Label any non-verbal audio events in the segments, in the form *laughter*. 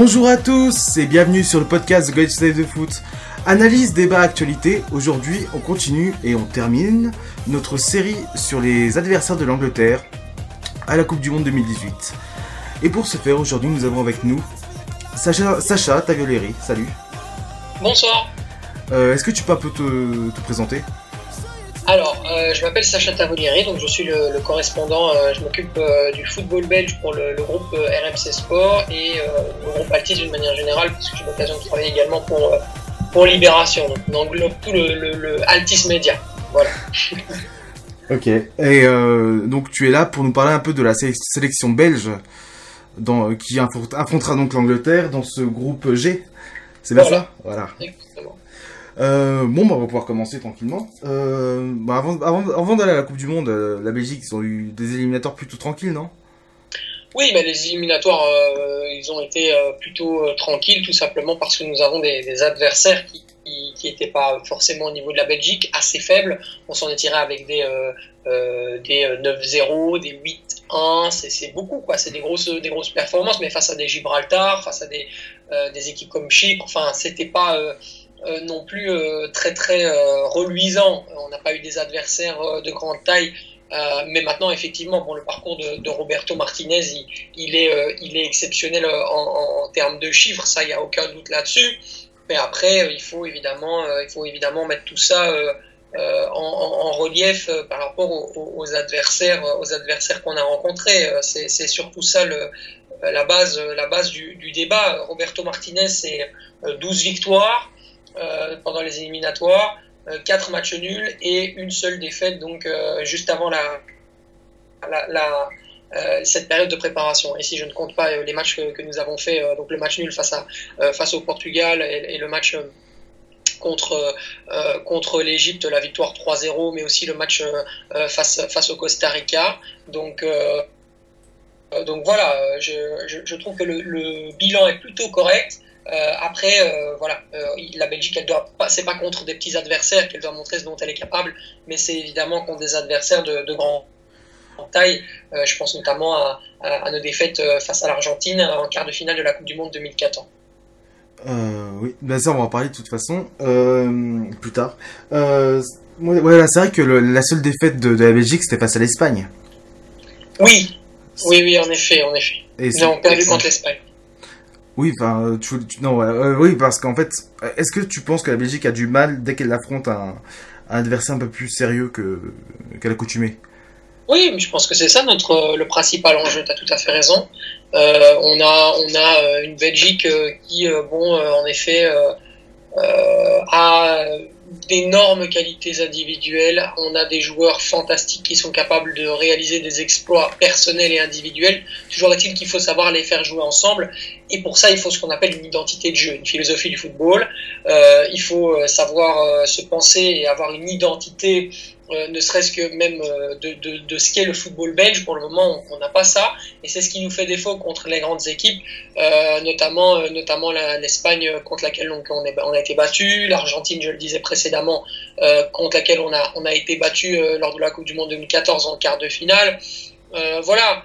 Bonjour à tous et bienvenue sur le podcast The Great State de Foot. Analyse, débat, actualité. Aujourd'hui, on continue et on termine notre série sur les adversaires de l'Angleterre à la Coupe du Monde 2018. Et pour ce faire, aujourd'hui, nous avons avec nous Sacha, Sacha Tavioleri. Salut. Bonsoir. Euh, Est-ce que tu peux un peu te, te présenter? Alors, euh, je m'appelle Sacha Tavolieri, donc je suis le, le correspondant, euh, je m'occupe euh, du football belge pour le, le groupe RMC Sport et le groupe Altis d'une manière générale, puisque j'ai l'occasion de travailler également pour, pour Libération, donc on englobe tout le, Altis Media. Voilà. *laughs* Ok. Et donc tu es là pour nous parler un peu de la sé- sélection belge dans, qui affron- affrontera donc l'Angleterre dans ce groupe G. C'est bien Voilà. ça? Voilà. Exactement. Euh, bon, bah, on va pouvoir commencer tranquillement. Euh, bah, avant d'aller à la Coupe du Monde, euh, la Belgique, ils ont eu des éliminatoires plutôt tranquilles, non? Oui, mais les éliminatoires, ils ont été plutôt tranquilles, tout simplement parce que nous avons des, adversaires qui qui n'étaient pas forcément au niveau de la Belgique, assez faibles. On s'en est tiré avec des, des euh, 9-0, des 8-1, c'est beaucoup, quoi. C'est des grosses, des grosses performances, mais face à des Gibraltar, face à des, des équipes comme Chypre, enfin, c'était pas euh, non plus euh, très, très euh, reluisant. On n'a pas eu des adversaires de grande taille. Mais maintenant, effectivement, bon, le parcours de, Roberto Martinez, il, est, il est exceptionnel en, termes de chiffres, ça, il n'y a aucun doute là-dessus. Mais après, il faut évidemment, il faut évidemment mettre tout ça en, relief par rapport aux, adversaires, aux adversaires qu'on a rencontrés. C'est surtout ça le, la base, la base du, débat. Roberto Martinez, c'est euh, 12 victoires pendant les éliminatoires, euh, 4 matchs nuls et une seule défaite, donc euh, juste avant la, euh, cette période de préparation. Et si je ne compte pas euh, les matchs que, nous avons fait, euh, donc le match nul face, à, euh, face au Portugal et, le match euh, contre, euh, contre l'Égypte, la victoire 3-0, mais aussi le match euh, face, face au Costa Rica. Donc, euh, donc voilà, euh, je, je, trouve que le, bilan est plutôt correct. Euh, après, euh, voilà, euh, la Belgique, elle doit pas, c'est pas contre des petits adversaires qu'elle doit montrer ce dont elle est capable, mais c'est évidemment contre des adversaires de, de grand taille. Je pense notamment à, à, à, nos défaites face à l'Argentine en quart de finale de la Coupe du Monde 2014. Euh, oui, ben ça on va en parler de toute façon plus tard. Ouais, c'est vrai que le, la seule défaite de, de la Belgique c'était face à l'Espagne. Oui, oui, oui, en effet, en effet. Et Ils ont perdu contre l'Espagne. Oui, enfin, tu, tu, non, euh, oui, parce qu'en fait, est-ce que tu penses que la Belgique a du mal dès qu'elle affronte un, adversaire un peu plus sérieux que qu'à l'accoutumée Oui, je pense que c'est ça notre le principal enjeu. Tu as tout à fait raison. Euh, on a on a une Belgique qui, bon, en effet, euh, a d'énormes qualités individuelles. On a des joueurs fantastiques qui sont capables de réaliser des exploits personnels et individuels. Toujours est-il qu'il faut savoir les faire jouer ensemble. Et pour ça, il faut ce qu'on appelle une identité de jeu, une philosophie du football. Euh, il faut savoir euh, se penser et avoir une identité euh, ne serait-ce que même euh, de, de, ce qu'est le football belge. Pour le moment, on n'a pas ça, et c'est ce qui nous fait défaut contre les grandes équipes, euh, notamment, notamment l'Espagne contre laquelle on, a été battu, l'Argentine, je le disais précédemment, contre laquelle on a, on a été battu lors de la Coupe du Monde 2014 en quart de finale. Voilà.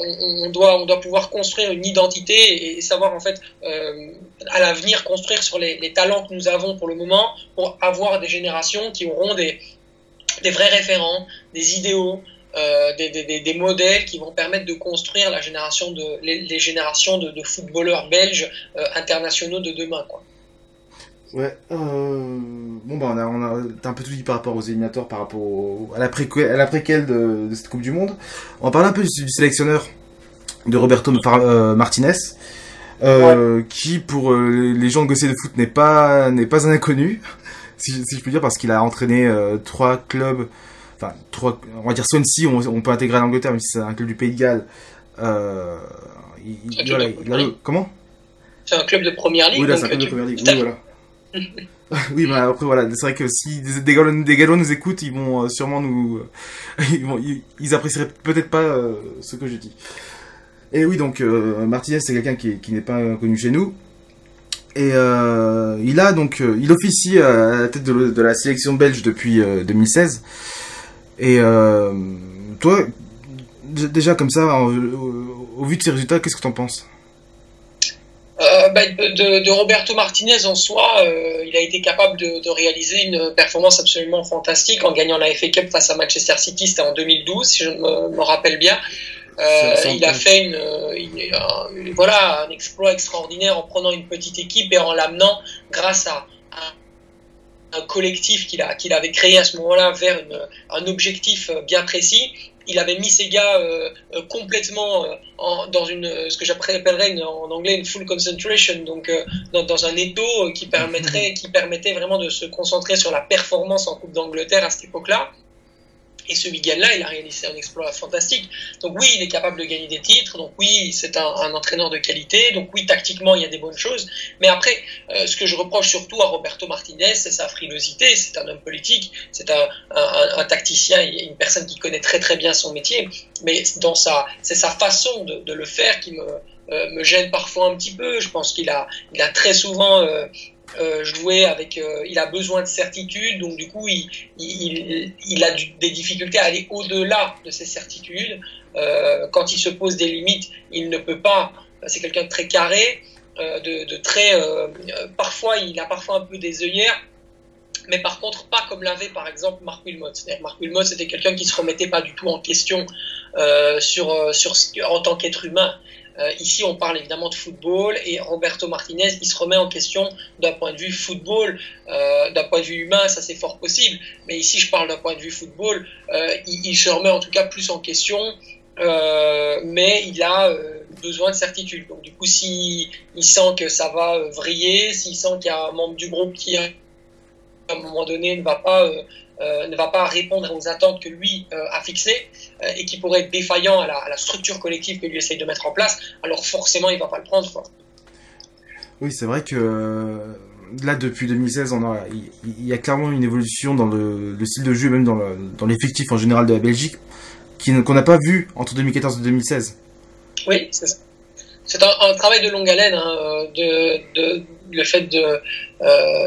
On, on, doit, on doit pouvoir construire une identité et savoir en fait euh, à l'avenir construire sur les, talents que nous avons pour le moment pour avoir des générations qui auront des, des vrais référents, des idéaux, euh, des, des, des, modèles qui vont permettre de construire la génération de, les, générations de, footballeurs belges euh, internationaux de demain. Quoi. Ouais, euh, bon bah on a, on a un peu tout dit par rapport aux éliminatoires, par rapport au, à la préquelle, à la préquelle de, de, cette Coupe du Monde. On va parler un peu du, sélectionneur de Roberto euh, Martinez, euh, ouais. qui pour euh, les gens de de foot n'est pas n'est pas un inconnu, *laughs* si, si, je peux dire, parce qu'il a entraîné euh, trois clubs, enfin trois, on va dire Swansea, on, on peut intégrer l'Angleterre, même si c'est un club du Pays de Galles. Il, il, voilà, il comment? C'est un club de première ligue. Oui, là, c'est un club de première ligue. Oui, voilà. *laughs* oui, mais après voilà, c'est vrai que si des Gallois, des Gallois nous écoutent, ils vont euh, sûrement nous, *laughs* ils, vont, ils, apprécieraient peut-être pas euh, ce que je dis. Et oui, donc euh, Martinez, c'est quelqu'un qui, qui n'est pas connu chez nous. Et euh, il a donc, il officie à la tête de, la sélection belge depuis 2016. Et toi, déjà comme ça, au, au vu de ses résultats, qu'est-ce que t'en penses? Bah, de, Roberto Martinez en soi, euh, il a été capable de, réaliser une performance absolument fantastique en gagnant la FA Cup face à Manchester City, c'était en 2012 si je me, rappelle bien. Euh, il a fait une, voilà, un exploit extraordinaire en prenant une petite équipe et en l'amenant grâce à, un collectif qu'il qu'il avait créé à ce moment-là vers un objectif bien précis il avait mis ses gars euh, euh, complètement euh, en, dans une, ce que j'appellerais en anglais une full concentration, donc dans, dans, un étau qui permettrait, qui permettait vraiment de se concentrer sur la performance en Coupe d'Angleterre à cette époque-là. Et ce Miguel-là, il a réalisé un exploit fantastique. Donc oui, il est capable de gagner des titres. Donc oui, c'est un, un, entraîneur de qualité. Donc oui, tactiquement, il y a des bonnes choses. Mais après, euh, ce que je reproche surtout à Roberto Martinez, c'est sa frilosité. C'est un homme politique, c'est un, un, un, tacticien, une personne qui connaît très très bien son métier. Mais dans sa, c'est sa façon de, de, le faire qui me, euh, me gêne parfois un petit peu. Je pense qu'il a, il a très souvent euh, euh, jouer avec, euh, il a besoin de certitude, donc du coup il, a des difficultés à aller au-delà de ces certitudes. Euh, quand il se pose des limites, il ne peut pas. C'est quelqu'un de très carré, de, très. parfois, il a parfois un peu des œillères, mais par contre pas comme l'avait par exemple Marc Wilmot. Marc Wilmot c'était quelqu'un qui se remettait pas du tout en question sur en tant qu'être humain. Euh, ici, on parle évidemment de football et Roberto Martinez, il se remet en question d'un point de vue football, euh, d'un point de vue humain, ça c'est fort possible. Mais ici, je parle d'un point de vue football, euh, il, se remet en tout cas plus en question, mais il a besoin de certitude. Donc du coup, s'il il sent que ça va vriller, s'il sent qu'il y a un membre du groupe qui à un moment donné ne va pas euh, ne va pas répondre aux attentes que lui euh, a fixées euh, et qui pourrait être défaillant à la, structure collective que lui essaye de mettre en place, alors forcément il va pas le prendre. Oui, c'est vrai que là depuis 2016, on a, il, y a clairement une évolution dans le, style de jeu, même dans l'effectif en général de la Belgique, qu'on n'a pas vu entre 2014 et 2016. Oui, c'est ça. C'est un, travail de longue haleine, hein, de, le fait de,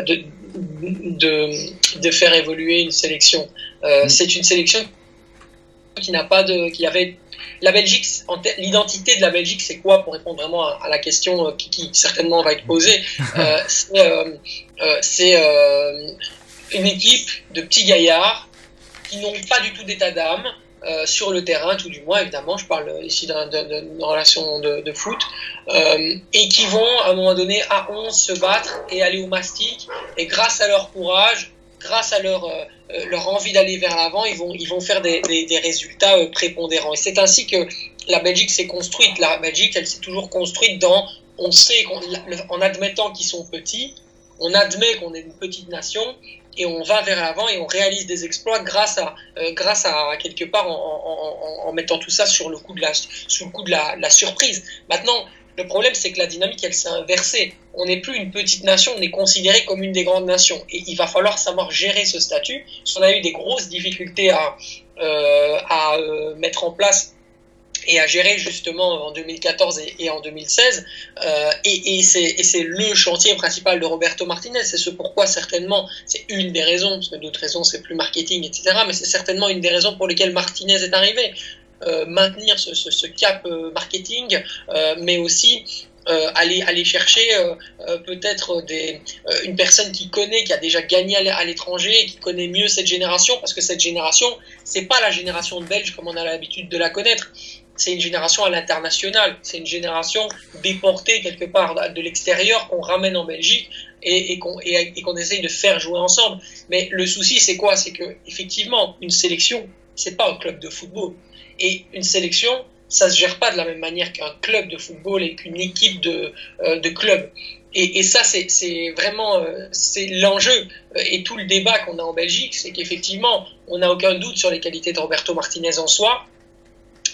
de de, de faire évoluer une sélection. Euh, mm. C'est une sélection qui n'a pas de, qui avait la Belgique, l'identité de la Belgique, c'est quoi pour répondre vraiment à, la question euh, qui, certainement va être posée *laughs* euh, C'est une équipe de petits gaillards qui n'ont pas du tout d'état d'âme, euh, sur le terrain, tout du moins, évidemment, je parle ici d'une relation de, foot, euh, et qui vont à un moment donné à 11 se battre et aller au mastic, et grâce à leur courage, grâce à leur, euh, leur envie d'aller vers l'avant, ils vont, ils vont faire des, des, résultats prépondérants. Et c'est ainsi que la Belgique s'est construite. La Belgique, elle s'est toujours construite dans, on sait, en admettant qu'ils sont petits, on admet qu'on est une petite nation et on va vers l'avant et on réalise des exploits grâce à, euh, grâce à quelque part en, mettant tout ça sur le coup de la, sous le coup de la, surprise. Maintenant, le problème, c'est que la dynamique, elle s'est inversée. On n'est plus une petite nation, on est considéré comme une des grandes nations. Et il va falloir savoir gérer ce statut. On a eu des grosses difficultés à, euh, à euh, mettre en place et à gérer justement en 2014 et, en 2016. Euh, et, et c'est le chantier principal de Roberto Martinez. C'est ce pourquoi certainement, c'est une des raisons, parce que d'autres raisons c'est plus marketing, etc. Mais c'est certainement une des raisons pour lesquelles Martinez est arrivé. Euh, maintenir ce, ce, cap euh, marketing, mais aussi aller, aller chercher peut-être des, une personne qui connaît, qui a déjà gagné à l'étranger, qui connaît mieux cette génération, parce que cette génération, c'est pas la génération de Belges comme on a l'habitude de la connaître. C'est une génération à l'international. C'est une génération déportée quelque part de l'extérieur qu'on ramène en Belgique et, qu'on essaye de faire jouer ensemble. Mais le souci, c'est quoi? C'est que effectivement, une sélection, c'est pas un club de football. Et une sélection, ça se gère pas de la même manière qu'un club de football et qu'une équipe de, euh, de club. Et, ça, c'est vraiment euh, c'est l'enjeu et tout le débat qu'on a en Belgique, c'est qu'effectivement, on n'a aucun doute sur les qualités de Roberto Martinez en soi.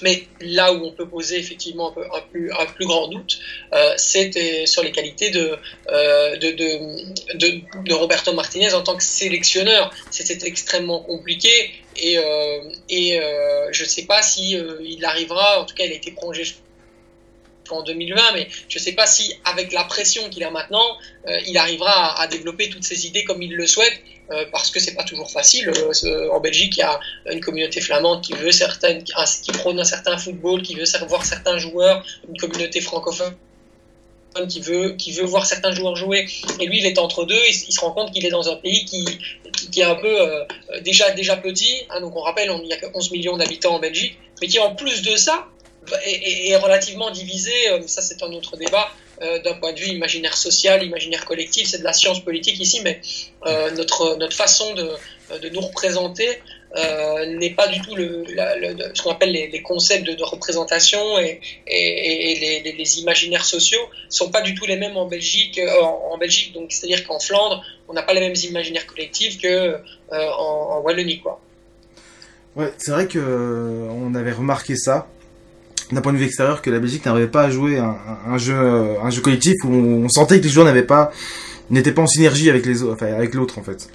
Mais là où on peut poser effectivement un, plus, un plus, grand doute, euh, c'est sur les qualités de, euh, de, de, de, Roberto Martinez en tant que sélectionneur. C'est extrêmement compliqué et, euh, et euh, je ne sais pas si euh, il arrivera, en tout cas il a été prolongé en 2020, mais je ne sais pas si avec la pression qu'il a maintenant, euh, il arrivera à, développer toutes ses idées comme il le souhaite euh, parce que c'est pas toujours facile. Euh, en Belgique, il y a une communauté flamande qui veut certaines, qui prône un certain football, qui veut voir certains joueurs, une communauté francophone qui veut, qui veut voir certains joueurs jouer. Et lui, il est entre deux. Il, se rend compte qu'il est dans un pays qui, est un peu déjà, déjà petit. Hein, donc on rappelle, il n'y a que 11 millions d'habitants en Belgique, mais qui en plus de ça est, relativement divisé. Euh, ça, c'est un autre débat. Euh, d'un point de vue imaginaire social, imaginaire collectif, c'est de la science politique ici, mais euh, notre, notre façon de, de nous représenter n'est pas du tout le, ce qu'on appelle les, concepts de, représentation et, et, les, les, imaginaires sociaux sont pas du tout les mêmes en Belgique. En, Belgique, donc c'est-à-dire qu'en Flandre, on n'a pas les mêmes imaginaires collectifs que euh, en, Wallonie, quoi. Ouais, c'est vrai que on avait remarqué ça d'un point de vue extérieur que la Belgique n'arrivait pas à jouer un, jeu un jeu collectif où on, sentait que les joueurs n'avaient pas n'étaient pas en synergie avec les enfin, avec l'autre en fait.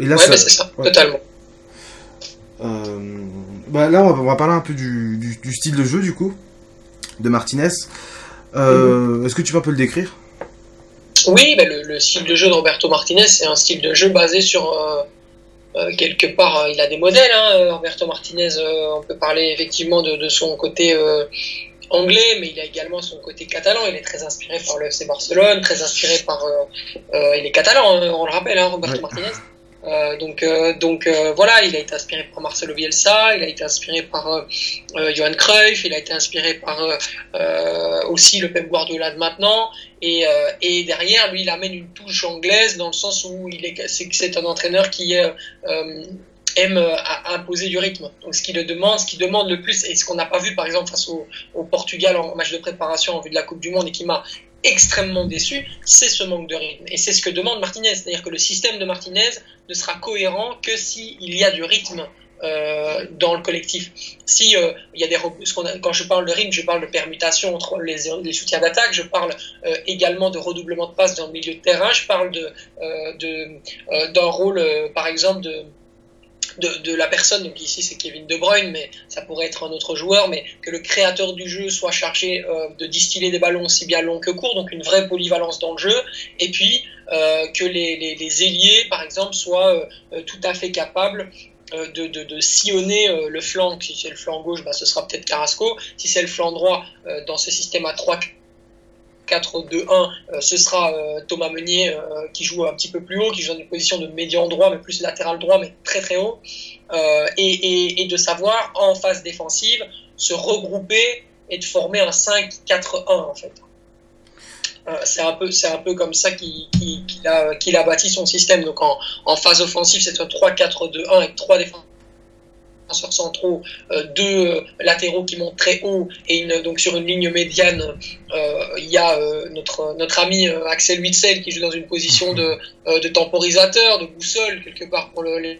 Et là, ouais, c'est ça, totalement. Euh, bah là, on va, parler un peu du, du, style de jeu, du coup, de Martinez. Euh, mhm. Est-ce que tu peux un peu le décrire? Oui, bah, le, style de jeu d'Roberto Martinez, c'est un style de jeu basé sur. Euh, quelque part, il a des modèles. Hein, Roberto Martinez, on peut parler effectivement de, de son côté anglais, mais il a également son côté catalan. Il est très inspiré par le FC Barcelone, très inspiré par. il est catalan, hein, on le rappelle, hein, Roberto Martinez. Euh, donc, euh, donc euh, voilà, il a été inspiré par Marcelo Bielsa, il a été inspiré par Johan Cruyff, il a été inspiré par aussi le Pep Guardiola de maintenant. Et, et, derrière, lui, il amène une touche anglaise dans le sens où il est, c'est, un entraîneur qui aime imposer du rythme. Donc ce qui le demande, ce qui demande le plus, et ce qu'on n'a pas vu par exemple face au, au, Portugal en match de préparation en vue de la Coupe du Monde et qui m'a extrêmement déçu, c'est ce manque de rythme. Et c'est ce que demande Martinez. C'est-à-dire que le système de Martinez ne sera cohérent que s'il y a du rythme euh, dans le collectif. Si euh, il y a des quand je parle de rythme, je parle de permutation entre les, les soutiens d'attaque, je parle euh, également de redoublement de passes dans le milieu de terrain, je parle de d'un rôle par exemple de de, la personne, donc ici c'est Kevin De Bruyne, mais ça pourrait être un autre joueur, mais que le créateur du jeu soit chargé euh, de distiller des ballons aussi bien longs que courts, donc une vraie polyvalence dans le jeu, et puis euh, que les, ailiers, par exemple, soient euh, tout à fait capables de, de, sillonner le flanc. Si c'est le flanc gauche, bah, ce sera peut-être Carrasco. Si c'est le flanc droit, dans ce système à 3 4-2-1, euh, ce sera euh, Thomas Meunier euh, qui joue un petit peu plus haut, qui joue dans une position de médian droit, mais plus latéral droit, mais très très haut, et, de savoir en phase défensive se regrouper et de former un 5-4-1 en fait. c'est un peu un peu comme ça qu'il a, bâti son système. Donc en, en phase offensive, c'est un 3-4-2-1 avec trois défenseurs centraux, euh, deux euh, latéraux qui montent très haut et une, donc sur une ligne médiane, euh, il y a notre, notre ami Axel Witzel qui joue dans une position de, de temporisateur, de boussole quelque part pour le,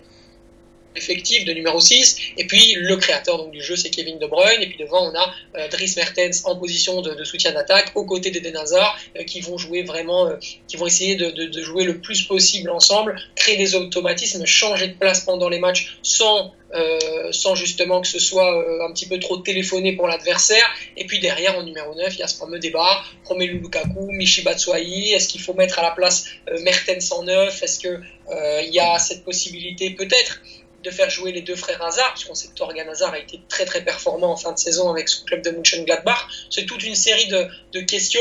effectif de numéro 6 et puis le créateur donc, du jeu c'est Kevin De Bruyne. Et puis devant on a euh, Dries Mertens en position de, soutien d'attaque aux côtés d'Eden Hazard qui vont jouer vraiment qui vont essayer de, de, jouer le plus possible ensemble créer des automatismes changer de place pendant les matchs sans euh, sans justement que ce soit euh, un petit peu trop téléphoné pour l'adversaire. Et puis derrière, en numéro 9, il y a ce fameux débat, Romelu Lukaku, Michi Batshuayi, est-ce qu'il faut mettre à la place euh, Mertens en 9 Est-ce qu'il il y a cette possibilité peut-être de faire jouer les deux frères Hazard, puisqu'on sait que Torgan Hazard a été très très performant en fin de saison avec son club de Mönchengladbach. C'est toute une série de, de, questions.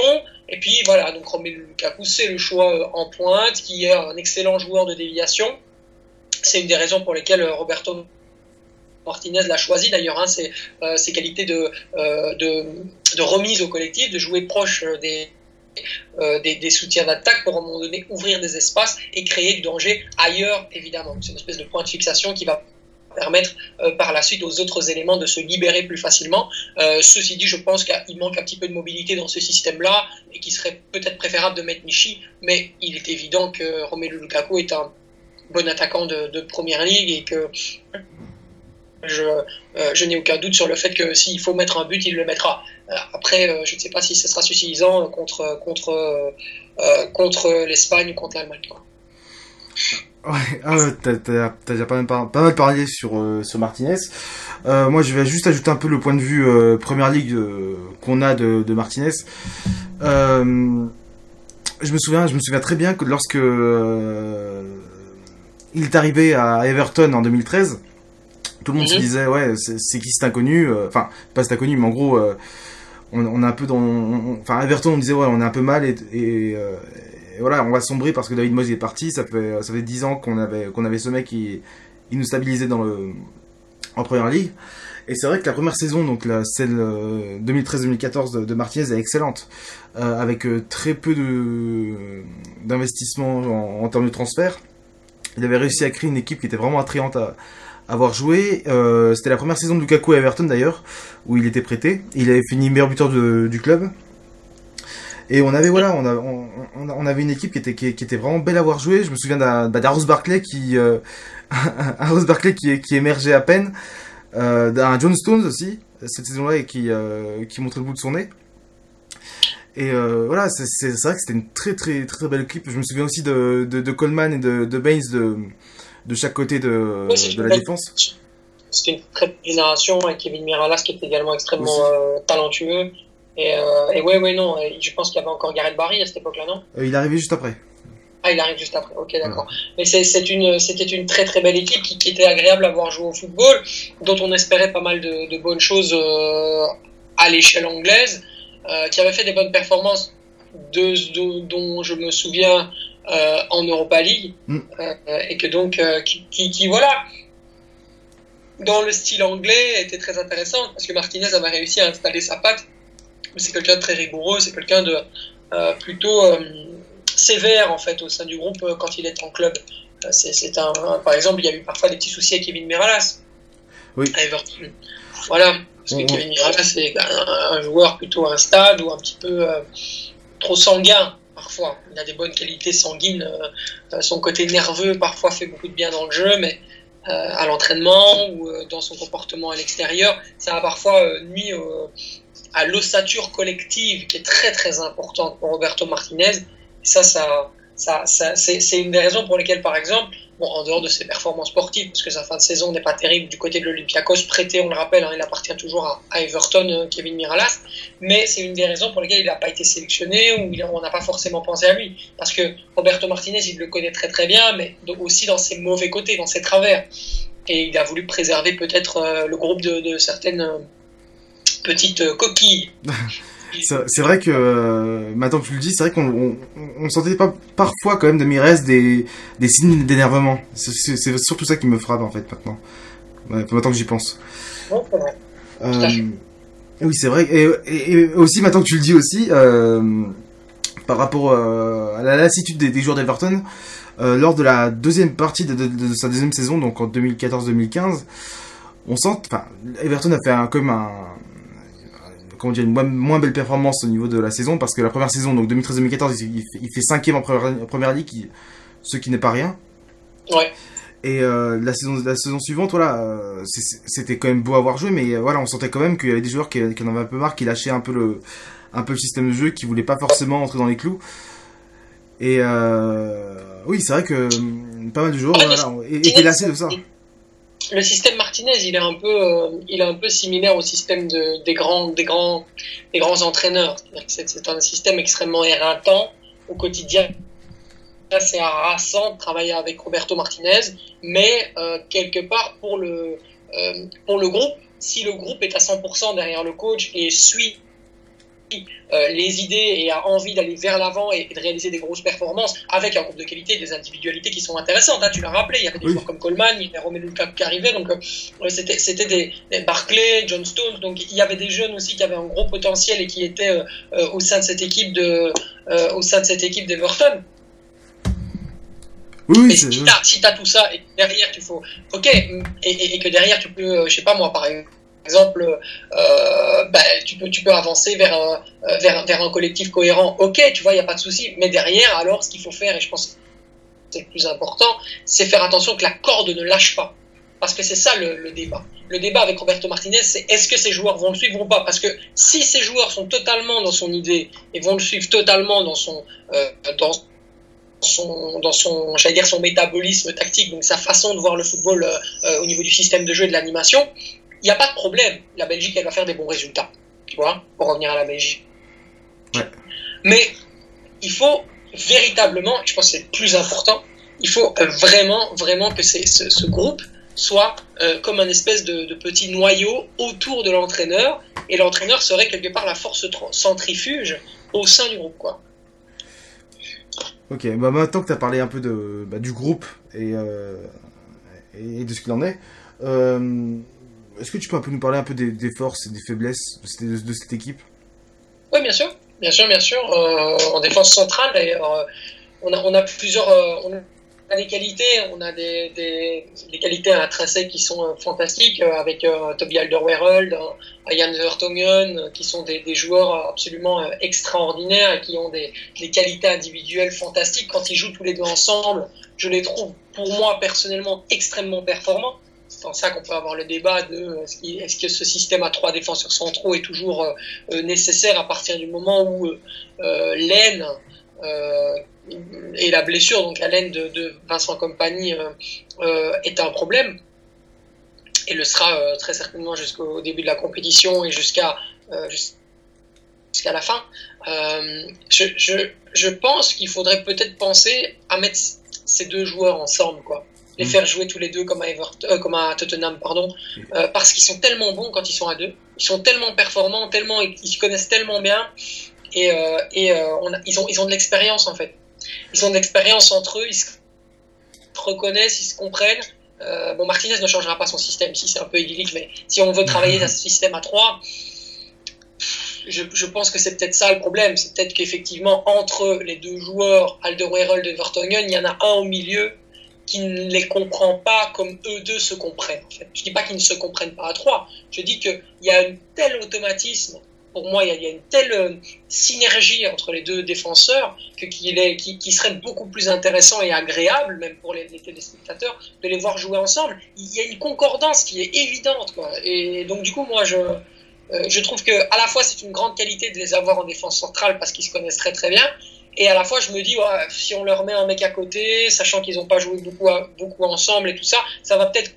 Et puis voilà, donc Romelu Lukaku, c'est le choix en pointe, qui est un excellent joueur de déviation. C'est une des raisons pour lesquelles Roberto Martinez l'a choisi d'ailleurs, hein, euh, ses, qualités euh, de, de, remise au collectif, de jouer proche euh, des, soutiens d'attaque pour à un moment donné ouvrir des espaces et créer du danger ailleurs, évidemment. C'est une espèce de point de fixation qui va permettre par la suite aux autres éléments de se libérer plus facilement. ceci dit, je pense qu'il manque un petit peu de mobilité dans ce système-là et qu'il serait peut-être préférable de mettre Michi, mais il est évident que Romelu Lukaku est un bon attaquant de, première ligue et que je, euh, je n'ai aucun doute sur le fait que s'il faut mettre un but, il le mettra. Euh, après, euh, je ne sais pas si ce sera suffisant contre, contre, contre l'Espagne ou contre l'Allemagne. Ouais, ah, t'as, déjà pas, pas, mal parlé sur, sur Martinez. moi, je vais juste ajouter un peu le point de vue Première Ligue qu'on a de, de Martinez. je me souviens, je me souviens très bien que lorsque il est arrivé à Everton en 2013, tout le monde se mhm. disait, ouais, c'est qui cet inconnu euh, Enfin, pas cet inconnu, mais en gros, euh, on, est un peu dans, enfin Everton on disait ouais on est un peu mal et, et, voilà on va sombrer parce que David Moyes est parti. Ça fait ça fait dix ans qu'on avait qu'on avait ce mec qui il nous stabilisait dans le en première ligue. Et c'est vrai que la première saison, donc la, celle 2013-2014 de, Martinez, est excellente, euh, avec très peu d'investissement en, en, termes de transfert. Il avait réussi à créer une équipe qui était vraiment attrayante à, avoir joué. Euh, C'était la première saison de Lukaku à Everton d'ailleurs, où il était prêté. Il avait fini meilleur buteur de, du club. Et on avait voilà, on, avait une équipe qui était qui, était vraiment belle à voir jouer. Je me souviens d'Arros Barclay qui euh, *laughs* Barclay qui, qui émergeait à peine, euh, d'un John Stones aussi cette saison-là et qui euh, qui montrait le bout de son nez. Et voilà, c'est vrai que c'était une très, très très belle équipe. Je me souviens aussi de, de, Coleman et de, de Baines de chaque côté de, de la défense. C'était une très belle génération avec Kevin Miralas qui était également extrêmement euh, talentueux. Et, euh, et, ouais, ouais, non, je pense qu'il y avait encore Gareth Barry à cette époque-là, non? Euh, Il est arrivé juste après. Ah, il arrive juste après, ok, d'accord. Mais c'est une, c'était une très très belle équipe qui, qui, était agréable à voir jouer au football, dont on espérait pas mal de, de bonnes choses euh, à l'échelle anglaise, euh, qui avait fait des bonnes performances, de, de, dont je me souviens euh, en Europa League mm. euh, et que donc euh, qui, qui, voilà dans le style anglais était très intéressant parce que Martinez avait réussi à installer sa patte. C'est quelqu'un de très rigoureux, c'est quelqu'un de plutôt sévère en fait au sein du groupe quand il est en club. C'est un, par exemple, il y a eu parfois des petits soucis avec Kevin Miralas. Oui. Voilà, parce que Kevin Miralas c'est un, un, joueur plutôt instable ou un petit peu trop sanguin parfois. Il a des bonnes qualités sanguines. Euh, son côté nerveux, parfois, fait beaucoup de bien dans le jeu, mais euh, à l'entraînement ou euh, dans son comportement à l'extérieur, ça a parfois nuit à l'ossature collective qui est très très importante pour Roberto Martinez. Et ça, ça, ça c'est une des raisons pour lesquelles, par exemple, en dehors de ses performances sportives, parce que sa fin de saison n'est pas terrible du côté de l'Olympiakos, prêté, on le rappelle, hein, il appartient toujours à, Everton, euh, Kevin Miralas, mais c'est une des raisons pour lesquelles il n'a pas été sélectionné ou on n'a pas forcément pensé à lui, parce que Roberto Martinez, il le connaît très très bien, mais aussi dans ses mauvais côtés, dans ses travers, et il a voulu préserver peut-être euh, le groupe de, de certaines euh, petites coquilles. *laughs* C'est vrai que euh, maintenant que tu le dis, c'est vrai qu'on on, sentait pas parfois quand même de Mires des, des signes d'énervement. C'est surtout ça qui me frappe en fait maintenant. maintenant que j'y pense. Euh, oui, c'est vrai. Et, aussi maintenant que tu le dis aussi, euh, par rapport à la lassitude des, joueurs d'Everton, lors de la deuxième partie de, de, sa deuxième saison, donc en 2014-2015, on sent, enfin, Everton a fait un, comme un, comment dire, une moins, belle performance au niveau de la saison parce que la première saison, donc 2013-2014, il, il, fait cinquième en première, première ligue, ce qui n'est pas rien. Ouais. Et euh, la saison la saison suivante, voilà, euh, c'était quand même beau à voir jouer, mais euh, voilà, on sentait quand même qu'il y avait des joueurs qui, qui en avaient un peu marre, qui lâchaient un peu le un peu le système de jeu, qui voulaient pas forcément entrer dans les clous. Et oui, c'est vrai que pas mal de joueurs voilà, étaient lassés de ça le système Martinez, il est un peu, euh, il est un peu similaire au système de, des grands, des grands, des grands entraîneurs. C'est un système extrêmement éreintant au quotidien. C'est harassant de travailler avec Roberto Martinez, mais euh, quelque part pour le, euh, pour le groupe, si le groupe est à 100% derrière le coach et suit euh, les idées et a envie d'aller vers l'avant et, de réaliser des grosses performances avec un groupe de qualité, des individualités qui sont intéressantes. Hein, tu l'as rappelé, il y avait des joueurs comme Coleman, il y avait Romelu Lukaku qui arrivait, donc euh, c'était, c'était des, Barclay, John Stones, donc il y avait des jeunes aussi qui avaient un gros potentiel et qui étaient euh, au sein de cette équipe de, au sein de cette équipe d'Everton. Oui, si tu as, tout ça et derrière tu faut, ok, et, et, que derrière tu peux, je sais pas moi, par exemple exemple, euh, bah, tu, peux, avancer vers un, euh, vers un collectif cohérent. Ok, tu vois, il n'y a pas de souci. Mais derrière, alors, ce qu'il faut faire, et je pense que c'est le plus important, c'est faire attention que la corde ne lâche pas. Parce que c'est ça le, débat. Le débat avec Roberto Martinez, c'est est-ce que ces joueurs vont le suivre ou pas? Parce que si ces joueurs sont totalement dans son idée et vont le suivre totalement dans son, euh, dans son, dans son, j'allais dire son métabolisme tactique, donc sa façon de voir le football au niveau du système de jeu et de l'animation, il n'y a pas de problème. La Belgique, elle va faire des bons résultats. Tu vois, pour revenir à la Belgique. Mais il faut véritablement, je pense que c'est le plus important, il faut vraiment, vraiment que ce, ce, groupe soit euh, comme un espèce de, petit noyau autour de l'entraîneur et l'entraîneur serait quelque part la force centrifuge au sein du groupe. Quoi. Ok, bah maintenant que tu as parlé un peu de, bah, du groupe et, euh, et de ce qu'il en est, euh, est-ce que tu peux nous parler un peu des, forces et des faiblesses de, cette équipe? Oui, bien sûr. Bien sûr, bien sûr. Euh, en défense centrale, d'ailleurs, on a, plusieurs. A des qualités, on a des, des, des qualités qui sont fantastiques avec Toby Alderweireld, Ian Vertonghen, qui sont des, joueurs absolument extraordinaires et qui ont des, qualités individuelles fantastiques. Quand ils jouent tous les deux ensemble, je les trouve, pour moi personnellement, extrêmement performants c'est en ça qu'on peut avoir le débat de est-ce, que ce système à trois défenseurs centraux est toujours euh, euh, nécessaire à partir du moment où euh, l'aine et la blessure, donc la laine de, Vincent Compagnie, est un problème et le sera très certainement jusqu'au début de la compétition et jusqu'à la fin. Je, je, je, pense qu'il faudrait peut-être penser à mettre ces deux joueurs ensemble, quoi les mm. faire jouer tous les deux comme à, euh, comme à Tottenham, pardon, euh, parce qu'ils sont tellement bons quand ils sont à deux, ils sont tellement performants, tellement, ils se connaissent tellement bien, et, euh, et on ils, ont, ils ont de l'expérience en fait. Ils ont de l'expérience entre eux, ils se reconnaissent, ils se comprennent. bon, Martinez ne changera pas son système, si c'est un peu idyllique, mais si on veut travailler *laughs* dans ce système à trois, je, je, pense que c'est peut-être ça le problème. C'est peut-être qu'effectivement, entre les deux joueurs, Alderweireld et Vertonghen, il y en a un au milieu qui ne les comprend pas comme eux deux se comprennent. En fait. Je dis pas qu'ils ne se comprennent pas à trois. Je dis qu'il y a un tel automatisme. Pour moi, il y a, une telle euh, synergie entre les deux défenseurs qu'il serait beaucoup plus intéressant et agréable, même pour les, téléspectateurs, de les voir jouer ensemble. Il y a une concordance qui est évidente. Et donc, du coup, moi, je, euh, je trouve que à la fois c'est une grande qualité de les avoir en défense centrale parce qu'ils se connaissent très très bien, et à la fois, je me dis, si on leur met un mec à côté, sachant qu'ils n'ont pas joué beaucoup, beaucoup ensemble et tout ça, ça va peut-être,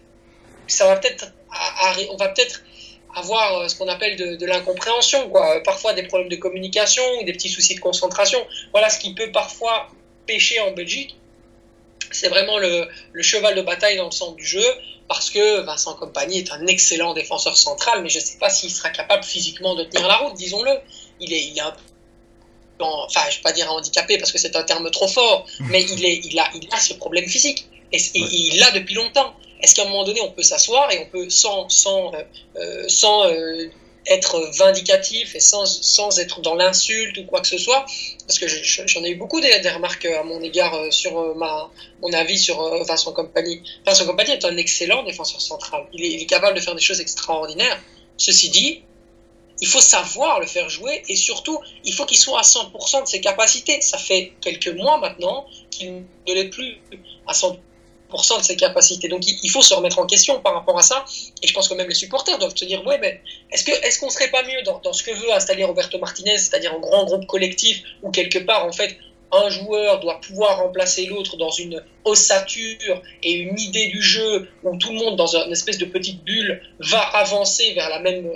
ça va peut-être, on va peut-être avoir euh, ce qu'on appelle de, l'incompréhension, quoi. Parfois des problèmes de communication des petits soucis de concentration. Voilà ce qui peut parfois pêcher en Belgique. C'est vraiment le, cheval de bataille dans le centre du jeu, parce que Vincent Compagnie est un excellent défenseur central, mais je ne sais pas s'il sera capable physiquement de tenir la route, disons-le. Il est, il est un enfin, je vais pas dire handicapé parce que c'est un terme trop fort, *laughs* mais il, est, il, a, il a ce problème physique. Et, il l'a depuis longtemps. Est-ce qu'à un moment donné, on peut s'asseoir et on peut, sans, sans, euh, euh, sans euh, être vindicatif et sans, sans être dans l'insulte ou quoi que ce soit, parce que j'en ai eu beaucoup des, remarques à mon égard sur ma, mon avis sur Vincent Compagnie. Vincent Compagnie est un excellent défenseur central. Il est, il est capable de faire des choses extraordinaires. Ceci dit, il faut savoir le faire jouer et surtout, il faut qu'il soit à 100% de ses capacités. Ça fait quelques mois maintenant qu'il ne l'est plus à 100% de ses capacités. Donc il faut se remettre en question par rapport à ça. Et je pense que même les supporters doivent se dire, ouais, mais est-ce qu'on est qu'on serait pas mieux dans, dans, ce que veut installer Roberto Martinez, c'est-à-dire un grand groupe collectif où quelque part, en fait, un joueur doit pouvoir remplacer l'autre dans une ossature et une idée du jeu où tout le monde, dans une espèce de petite bulle, va avancer vers la même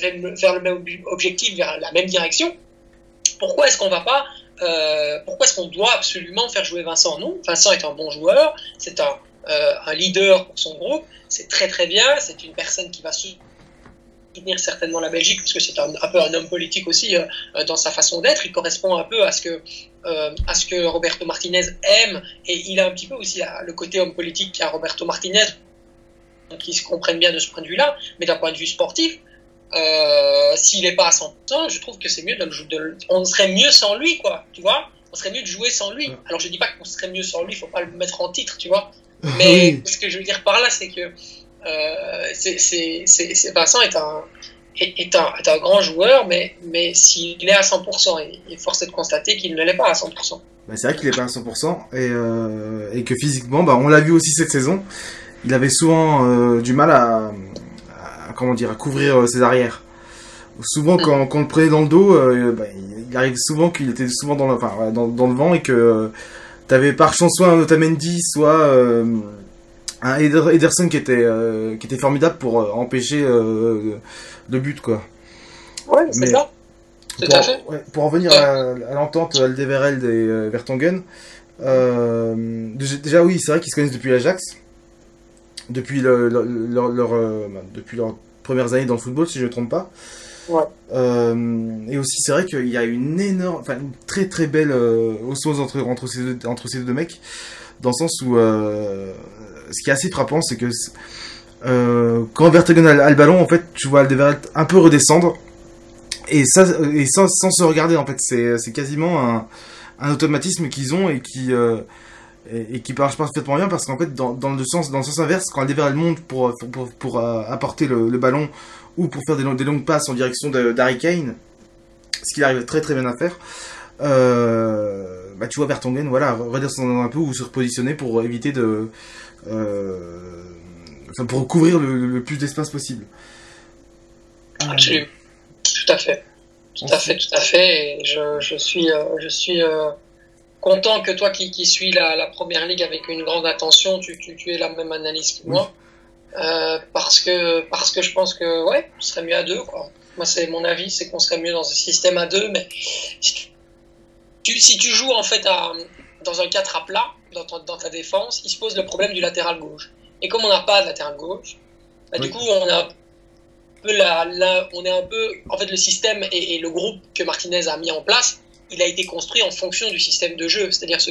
vers le même objectif, vers la même direction, pourquoi est-ce qu'on va pas, euh, pourquoi est-ce qu'on doit absolument faire jouer Vincent? Non, Vincent est un bon joueur, c'est un, euh, un, leader pour son groupe, c'est très très bien, c'est une personne qui va soutenir certainement la Belgique, parce que c'est un, peu un homme politique aussi euh, dans sa façon d'être, il correspond un peu à ce que, à ce que Roberto Martinez aime, et il a un petit peu aussi le côté homme politique qu'a Roberto Martinez, ils se comprennent bien de ce point de vue-là, mais d'un point de vue sportif, euh, s'il n'est pas à 100%, je trouve que c'est mieux de, de, on serait mieux sans lui, quoi, tu vois. On serait mieux de jouer sans lui. Alors je dis pas qu'on serait mieux sans lui, il faut pas le mettre en titre, tu vois. *laughs* Mais ce que je veux dire par là, c'est que euh, c'est, Vincent est un, est, un, est, un, grand joueur, mais, mais s'il est à 100%, il est forcé de constater qu'il ne l'est pas à 100%. Bah, c'est vrai qu'il n'est pas à 100% et, euh, et que physiquement, bah, on l'a vu aussi cette saison, il avait souvent euh, du mal à, comment dire, à couvrir euh, ses arrières. Souvent, mm. quand, quand on le prenait dans le dos, euh, bah, il arrive souvent qu'il était souvent dans le, enfin, dans, dans, le vent et que euh, t'avais par chance soit un Otamendi, soit un Ederson qui était, qui était formidable pour empêcher le but, quoi. Ouais, c'est ça. Pour, en venir à, l'entente Aldevereld et Vertonghen, déjà oui, c'est vrai qu'ils se connaissent depuis l'Ajax, depuis leur, leur, leur, depuis leur premières années dans le football, si je ne me trompe pas. Ouais. Euh, et aussi, c'est vrai qu'il y a une énorme, enfin, une très très belle euh, osmose entre, entre, ces deux, entre ces deux mecs, dans le sens où euh, ce qui est assez frappant, c'est que euh, quand Vertonghen a, a, le ballon, en fait, tu vois Alderweireld un peu redescendre, et ça, et sans, sans se regarder, en fait, c'est quasiment un, un automatisme qu'ils ont et qui et, et, qui marche parfaitement bien parce qu'en fait dans, dans, le sens dans le sens inverse quand Alderweireld monte pour pour, pour, pour euh, apporter le, le, ballon ou pour faire des, des longues passes en direction d'Harry Kane ce qu'il arrive très très bien à faire euh, bah tu vois Vertonghen voilà redescendre un peu ou se repositionner pour éviter de euh, enfin pour couvrir le, le plus d'espace possible Absolument. tout à fait tout à fait, tout à fait. Et je, je suis, euh, je suis euh, content que toi qui, qui suis la, la, première ligue avec une grande attention, tu, tu, tu aies la même analyse que moi. Euh, parce que parce que je pense que ouais, on serait mieux à deux. Quoi. Moi, c'est mon avis, c'est qu'on serait mieux dans un système à deux. Mais si tu, si tu joues en fait à, dans un 4 à plat dans, ton, dans ta défense, il se pose le problème du latéral gauche. Et comme on n'a pas de latéral gauche, bah, oui. du coup, on a peu la, la, on est un peu, en fait, le système et, et, le groupe que Martinez a mis en place, il a été construit en fonction du système de jeu, c'est-à-dire ce,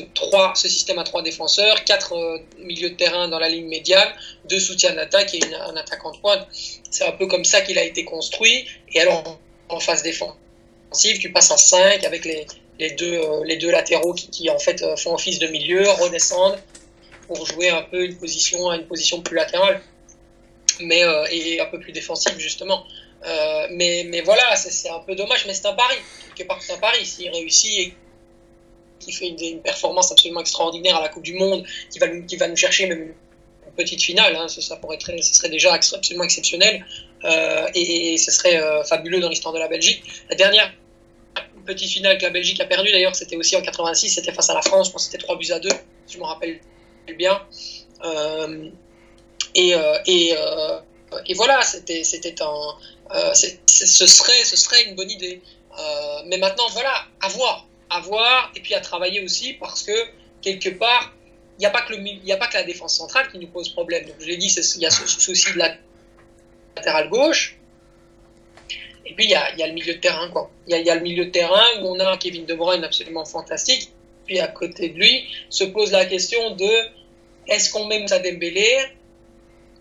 ce système à trois défenseurs, quatre euh, milieux de terrain dans la ligne médiane, deux soutiens d'attaque et un attaquant de pointe. C'est un peu comme ça qu'il a été construit. Et alors, en phase défensive, tu passes à 5 avec les, les, deux, euh, les deux latéraux qui, en fait, font office de milieu, redescendent pour jouer un peu une position une position plus latérale mais euh, et un peu plus défensif justement. Euh, mais, mais voilà, c'est un peu dommage, mais c'est un pari. Quelque part, c'est un pari. S'il réussit et qu'il fait une, performance absolument extraordinaire à la Coupe du Monde, qui va, qui va nous chercher même une petite finale, hein, ça, serait déjà absolument exceptionnel euh, et, ce serait euh, fabuleux dans l'histoire de la Belgique. La dernière petite finale que la Belgique a perdue d'ailleurs, c'était aussi en 86, c'était face à la France, je pense que c'était 3 buts à 2, si je me rappelle bien. Et, et voilà, c'était un, euh, ce serait, ce serait une bonne idée. mais maintenant, voilà, à voir, à voir, et puis à travailler aussi, parce que quelque part, il n'y a pas que le, il a pas que la défense centrale qui nous pose problème. Donc, je l'ai dit, il y a ce souci de la latérale gauche. Et puis, il y a, y a le milieu de terrain, quoi. Il y a, y a le milieu de terrain où on a un Kevin De Bruyne absolument fantastique. Puis, à côté de lui, se pose la question de est-ce qu'on met Moussa Dembélé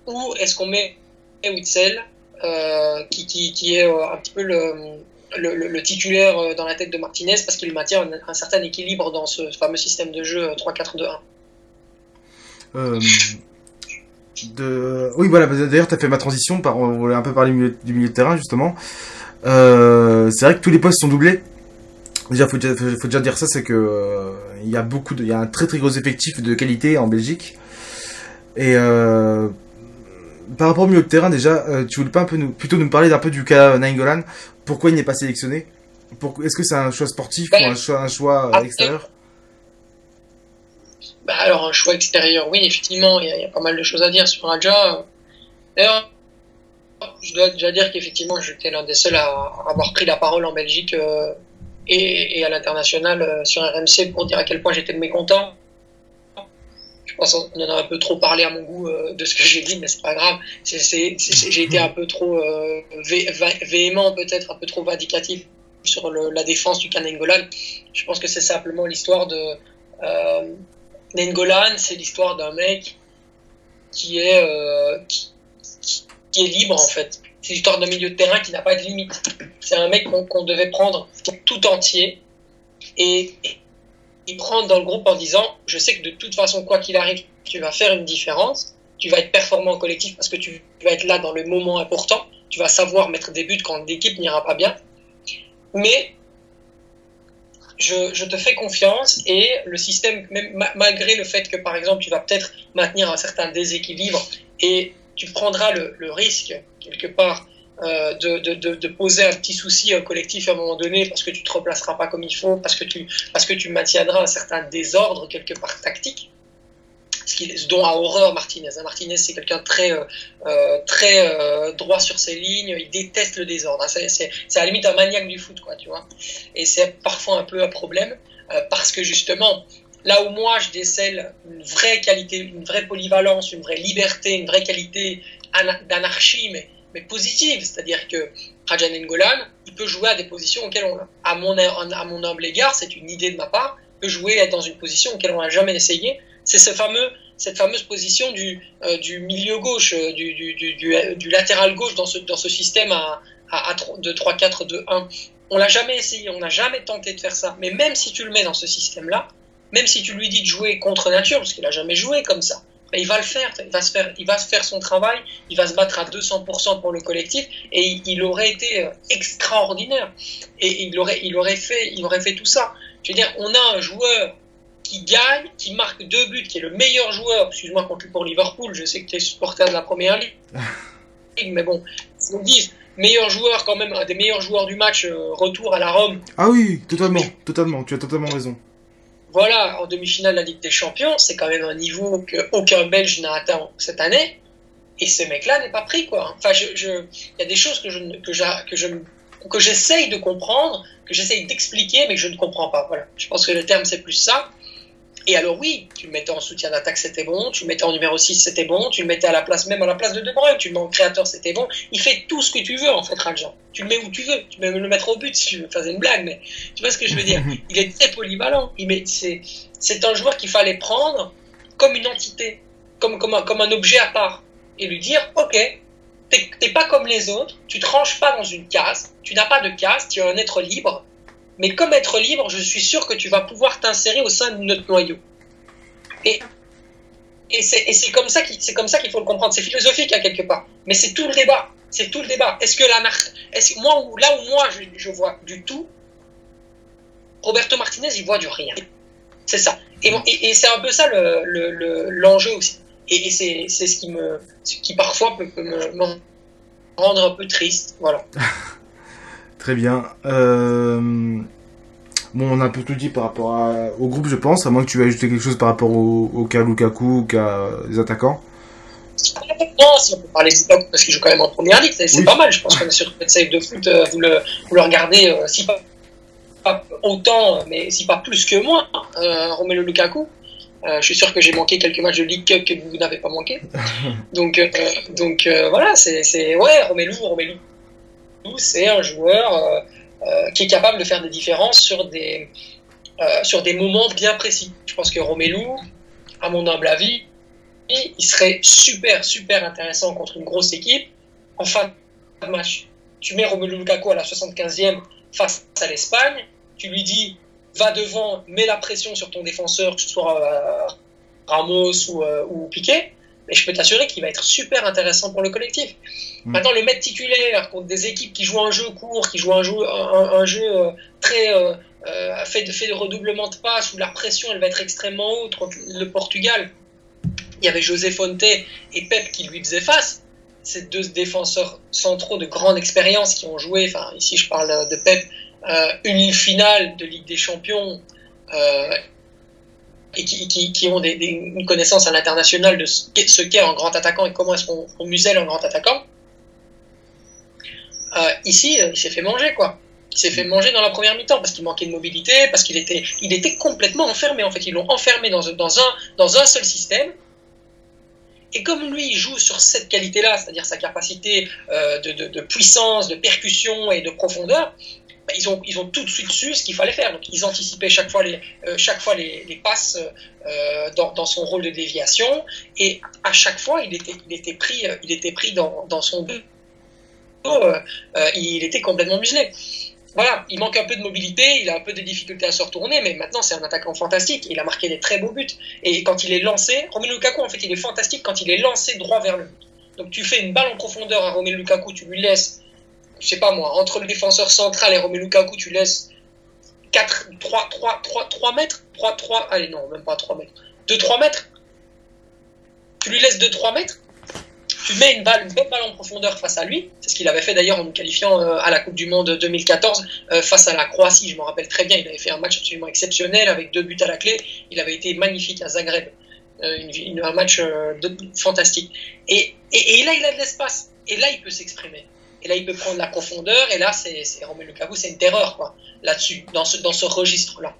ou est-ce qu'on met Witzel, euh, qui, est euh, un petit peu le, titulaire dans la tête de Martinez parce qu'il maintient un, certain équilibre dans ce fameux système de jeu 3-4-2-1 euh, de... Oui, voilà, d'ailleurs, tu as fait ma transition, par... on voulait un peu parler du milieu, de terrain, justement. Euh, c'est vrai que tous les postes sont doublés. Déjà, faut, faut, faut déjà dire ça, c'est que euh, il y a beaucoup il y a un très très gros effectif de qualité en Belgique. Et euh, par rapport au milieu de terrain, déjà, euh, tu voulais pas un peu nous, plutôt nous parler d'un peu du cas Nainggolan. Pourquoi il n'est pas sélectionné? Est-ce que c'est un choix sportif ben, ou un choix, un choix euh, extérieur? Bah Alors, un choix extérieur, oui, effectivement, il y, y, a pas mal de choses à dire sur Raja. D'ailleurs, je dois déjà dire qu'effectivement, j'étais l'un des seuls à avoir pris la parole en Belgique euh, et, et, à l'international euh, sur RMC pour dire à quel point j'étais mécontent qu'on en a un peu trop parlé à mon goût euh, de ce que j'ai dit, mais c'est pas grave. J'ai été un peu trop euh, vé, véhément, peut-être un peu trop vindicatif sur la défense du Kanengolan. Je pense que c'est simplement l'histoire de euh, Nengolan, c'est l'histoire d'un mec qui est qui, libre en fait. C'est l'histoire d'un milieu de terrain qui n'a pas de limite. C'est un mec qu'on qu devait prendre tout entier et y prendre dans le groupe en disant je sais que de toute façon quoi qu'il arrive tu vas faire une différence tu vas être performant en collectif parce que tu vas être là dans le moment important tu vas savoir mettre des buts quand l'équipe n'ira pas bien. Mais je, te fais confiance et le système même malgré le fait que par exemple tu vas peut-être maintenir un certain déséquilibre et tu prendras le risque quelque part euh, de, de, poser un petit souci collectif à un moment donné parce que tu te replaceras pas comme il faut, parce que tu, parce que tu maintiendras un certain désordre quelque part tactique. Ce, qui, dont a horreur Martinez. Martinez, c'est quelqu'un très, euh, très euh, droit sur ses lignes. Il déteste le désordre. C'est à la limite un maniaque du foot, quoi, tu vois. Et c'est parfois un peu un problème parce que justement, là où moi je décèle une vraie qualité, une vraie polyvalence, une vraie liberté, une vraie qualité d'anarchie, mais mais positive. C'est-à-dire que Rajan Ngolan, il peut jouer à des positions auxquelles on, mon, à mon humble égard, c'est une idée de ma part, peut jouer être dans une position auquel on n'a jamais essayé. C'est ce fameux, cette fameuse position du, euh, milieu gauche, euh, du, latéral gauche dans ce, système à, à, à de 3-4-2-1. On l'a jamais essayé, on n'a jamais tenté de faire ça. Mais même si tu le mets dans ce système-là, même si tu lui dis de jouer contre nature, parce qu'il n'a jamais joué comme ça, ben, il va le faire, il va se faire, il va se faire son travail, il va se battre à 200% pour le collectif, et il, aurait été euh, extraordinaire. Et il aurait, il aurait fait, il aurait fait tout ça. Je veux dire, on a un joueur qui gagne, qui marque deux buts, qui est le meilleur joueur, excuse-moi contre pour Liverpool, je sais que tu es supporter de la première ligue, *laughs* mais bon, on dit meilleur joueur quand même, un des meilleurs joueurs du match, euh, retour à la Rome. Ah oui, totalement, totalement, tu as totalement raison voilà, en demi-finale de la Ligue des Champions, c'est quand même un niveau qu'aucun Belge n'a atteint cette année. Et ce mec-là n'est pas pris, quoi. Enfin, il y a des choses que je, que je, que j'essaye de comprendre, que j'essaye d'expliquer, mais que je ne comprends pas. Voilà. Je pense que le terme, c'est plus ça. Et alors oui, tu le mettais en soutien d'attaque, c'était bon, tu le mettais en numéro 6, c'était bon, tu le mettais à la place, même à la place de De Bruyne, tu le mets en créateur, c'était bon. Il fait tout ce que tu veux en fait, Rajan. Tu le mets où tu veux, tu peux le mettre au but si tu veux, faire une blague, mais tu vois ce que je veux dire. *laughs* Il est très polyvalent. C'est c'est un joueur qu'il fallait prendre comme une entité, comme, comme, un, comme un objet à part, et lui dire, ok, t'es pas comme les autres, tu te ranges pas dans une case, tu n'as pas de case, tu es un être libre, mais comme être libre, je suis sûr que tu vas pouvoir t'insérer au sein de notre noyau. Et, c'est comme ça qu'il faut le comprendre. C'est philosophique à quelque part. Mais c'est tout le débat. C'est tout le débat. Est-ce que là où moi je, vois du tout, Roberto Martinez, il voit du rien. C'est ça. Et, c'est un peu ça l'enjeu le, aussi. Et, c'est ce qui, me, qui parfois peut, me, me, rendre un peu triste. Voilà. *laughs* Très bien. Euh, bon, on a un peu tout dit par rapport au groupe, je pense, à moins que tu aies ajouté quelque chose par rapport au, cas Lukaku ou cas des attaquants. Non, si on peut parler Lukaku, parce qu'il joue quand même en première ligue, c'est pas mal. Je pense qu'on est sur le save de foot, euh, vous le, vous le regardez, euh, si pas, autant, mais si pas plus que moi, euh, Romelu Lukaku. je suis sûr que j'ai manqué quelques matchs de League Cup que vous n'avez pas manqué. *laughs* donc, donc voilà, c'est ouais, Romelu, Romelu c'est un joueur euh, euh, qui est capable de faire des différences sur des, euh, sur des moments bien précis. Je pense que Romelu, à mon humble avis, il serait super, super intéressant contre une grosse équipe en fin de match. Tu mets Romelu Lukaku à la 75e face à l'Espagne, tu lui dis va devant, mets la pression sur ton défenseur, que ce soit Ramos ou, ou Piqué, mais je peux t'assurer qu'il va être super intéressant pour le collectif. Mm. Maintenant, le mettre titulaire contre des équipes qui jouent un jeu court, qui jouent un jeu, un, jeu euh, très euh, euh, fait, de, fait de redoublement de passes, où la pression elle va être extrêmement haute contre le Portugal. Il y avait José Fonte et Pep qui lui faisaient face. Ces deux défenseurs centraux de grande expérience qui ont joué, enfin ici je parle de Pep, une finale de Ligue des Champions et qui, ont une connaissance à l'international de ce qu'est un grand attaquant et comment est-ce qu'on muselle un grand attaquant. Ici, euh, il s'est fait manger, quoi. Il s'est fait manger dans la première mi-temps parce qu'il manquait de mobilité, parce qu'il était, il était complètement enfermé. En fait, ils l'ont enfermé dans, dans, un, dans un seul système. Et comme lui, il joue sur cette qualité-là, c'est-à-dire sa capacité euh, de, de, puissance, de percussion et de profondeur, bah, ils, ont, ils ont tout de suite su ce qu'il fallait faire. Donc, ils anticipaient chaque fois les, euh, chaque fois les, les passes euh, dans, dans, son rôle de déviation. Et à chaque fois, il était, il était pris, il était pris dans, dans son but. Il était complètement muselé. Voilà, il manque un peu de mobilité, il a un peu de difficultés à se retourner, mais maintenant c'est un attaquant fantastique. Il a marqué des très beaux buts. Et quand il est lancé, Romelu Lukaku, en fait, il est fantastique quand il est lancé droit vers le but. Donc tu fais une balle en profondeur à Romelu Lukaku, tu lui laisses je sais pas moi, entre le défenseur central et Romelu Lukaku, tu laisses 4, 3, 3, 3, 3 mètres 3, 3, allez non, même pas 3 mètres. 2, 3 mètres Tu lui laisses 2, 3 mètres tu mets une balle, une bonne balle en profondeur face à lui. C'est ce qu'il avait fait d'ailleurs en nous qualifiant euh, à la Coupe du Monde 2014 euh, face à la Croatie. Je me rappelle très bien. Il avait fait un match absolument exceptionnel avec deux buts à la clé. Il avait été magnifique à Zagreb. Euh, une, un match de, fantastique. Et, et, et, là, il a de l'espace. Et là, il peut s'exprimer. Et là, il peut prendre la profondeur. Et là, c'est Romelu Lukaku, c'est une terreur, quoi, là-dessus, dans ce, dans ce registre-là.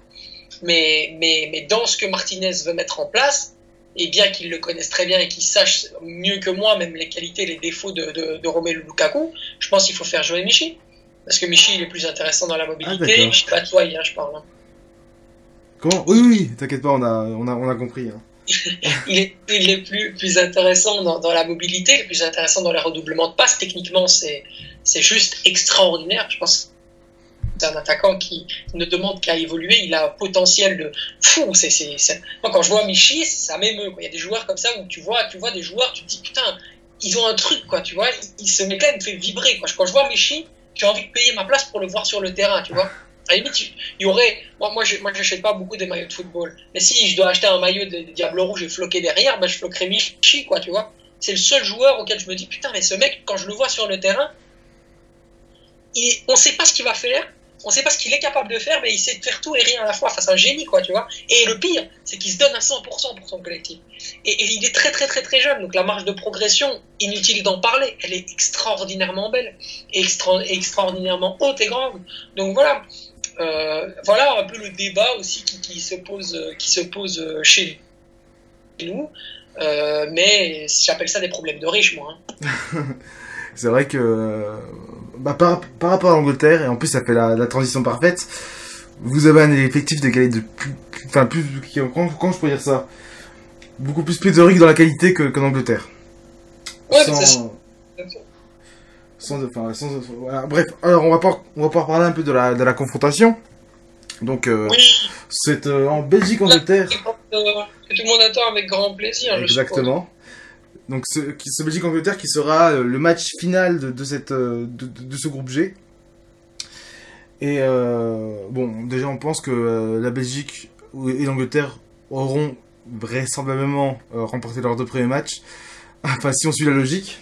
Mais, mais, mais dans ce que Martinez veut mettre en place, et bien qu'ils le connaissent très bien et qu'ils sachent mieux que moi même les qualités, les défauts de, de, de Romelu Lukaku, je pense qu'il faut faire jouer Michi. Parce que Michi, il est plus intéressant dans la mobilité. Ah, je sais pas toi, hein, je parle. Hein. Comment? Oui, oui, t'inquiète pas, on a, on a, on a compris. Hein. *laughs* il, est, il est plus, plus intéressant dans, dans la mobilité, il est plus intéressant dans les redoublements de passes. Techniquement, c'est juste extraordinaire. Je pense un attaquant qui ne demande qu'à évoluer. Il a un potentiel de fou. C'est, c'est, Moi, quand je vois Michi, ça m'émeut. Il y a des joueurs comme ça où tu vois, tu vois des joueurs, tu te dis putain, ils ont un truc, quoi. Tu vois, il, ce mec-là, il me fait vibrer. Quoi. Quand je vois Michi, j'ai envie de payer ma place pour le voir sur le terrain, tu vois. À la limite, il y aurait. Moi, moi, je n'achète pas beaucoup des maillots de football. Mais si je dois acheter un maillot de Diable Rouge et floquer derrière, ben, je floquerai Michi, quoi, tu vois. C'est le seul joueur auquel je me dis, putain, mais ce mec, quand je le vois sur le terrain, il, on sait pas ce qu'il va faire, on sait pas ce qu'il est capable de faire, mais il sait faire tout et rien à la fois. Enfin, c'est un génie, quoi, tu vois. Et le pire, c'est qu'il se donne à 100% pour son collectif. Et, il est très, très, très, très jeune. Donc, la marge de progression, inutile d'en parler, elle est extraordinairement belle, extra, extraordinairement haute et grande. Donc, voilà. Euh, voilà un peu le débat aussi qui, se pose, qui se pose chez nous. Euh, mais j'appelle ça des problèmes de riches, moi. Hein. *laughs* c'est vrai que bah, par, par, rapport à l'Angleterre, et en plus ça fait la, la, transition parfaite, vous avez un effectif de qualité de plus, enfin plus, comment, comment, je pourrais dire ça? Beaucoup plus pléthorique dans la qualité que, que l'Angleterre. Ouais, sans, sans, enfin, sans, voilà. Bref, alors on va, pas, on va pouvoir parler un peu de la, de la confrontation. Donc, euh, oui. c'est euh, en Belgique-Angleterre. Que tout le monde attend avec grand plaisir. Exactement. Donc ce, ce Belgique-Angleterre qui sera euh, le match final de, de cette, de, de, ce groupe G. Et euh, bon, déjà on pense que euh, la Belgique et l'Angleterre auront vraisemblablement euh, remporté leurs deux premiers matchs. *laughs* Enfin, si on suit la logique.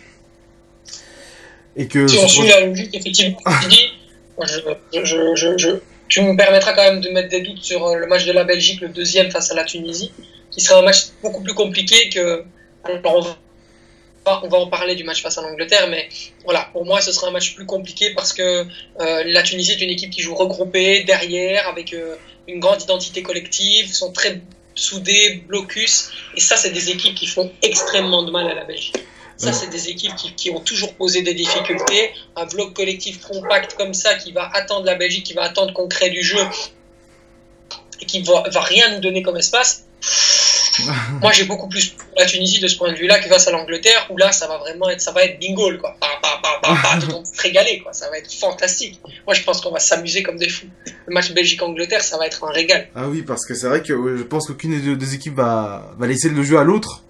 Et que si on suit la logique, effectivement, *laughs* je, je, je, je, tu me permettras quand même de mettre des doutes sur le match de la Belgique, le deuxième face à la Tunisie, qui sera un match beaucoup plus compliqué que. Alors, on va en parler du match face à l'Angleterre, mais voilà, pour moi, ce sera un match plus compliqué parce que euh, la Tunisie est une équipe qui joue regroupée derrière, avec euh, une grande identité collective, sont très soudés, blocus, et ça, c'est des équipes qui font extrêmement de mal à la Belgique. Ça, c'est des équipes qui, qui, ont toujours posé des difficultés. Un bloc collectif compact comme ça qui va attendre la Belgique, qui va attendre qu'on crée du jeu et qui va, va rien nous donner comme espace. *laughs* Moi, j'ai beaucoup plus pour la Tunisie de ce point de vue-là que face à l'Angleterre, où là, ça va vraiment être, ça va être bingo, quoi. Bah, bah, tout le monde régaler, quoi. Ça va être fantastique. Moi, je pense qu'on va s'amuser comme des fous. Le match Belgique-Angleterre, ça va être un régal. Ah oui, parce que c'est vrai que je pense qu'aucune des deux équipes va, va laisser le jeu à l'autre.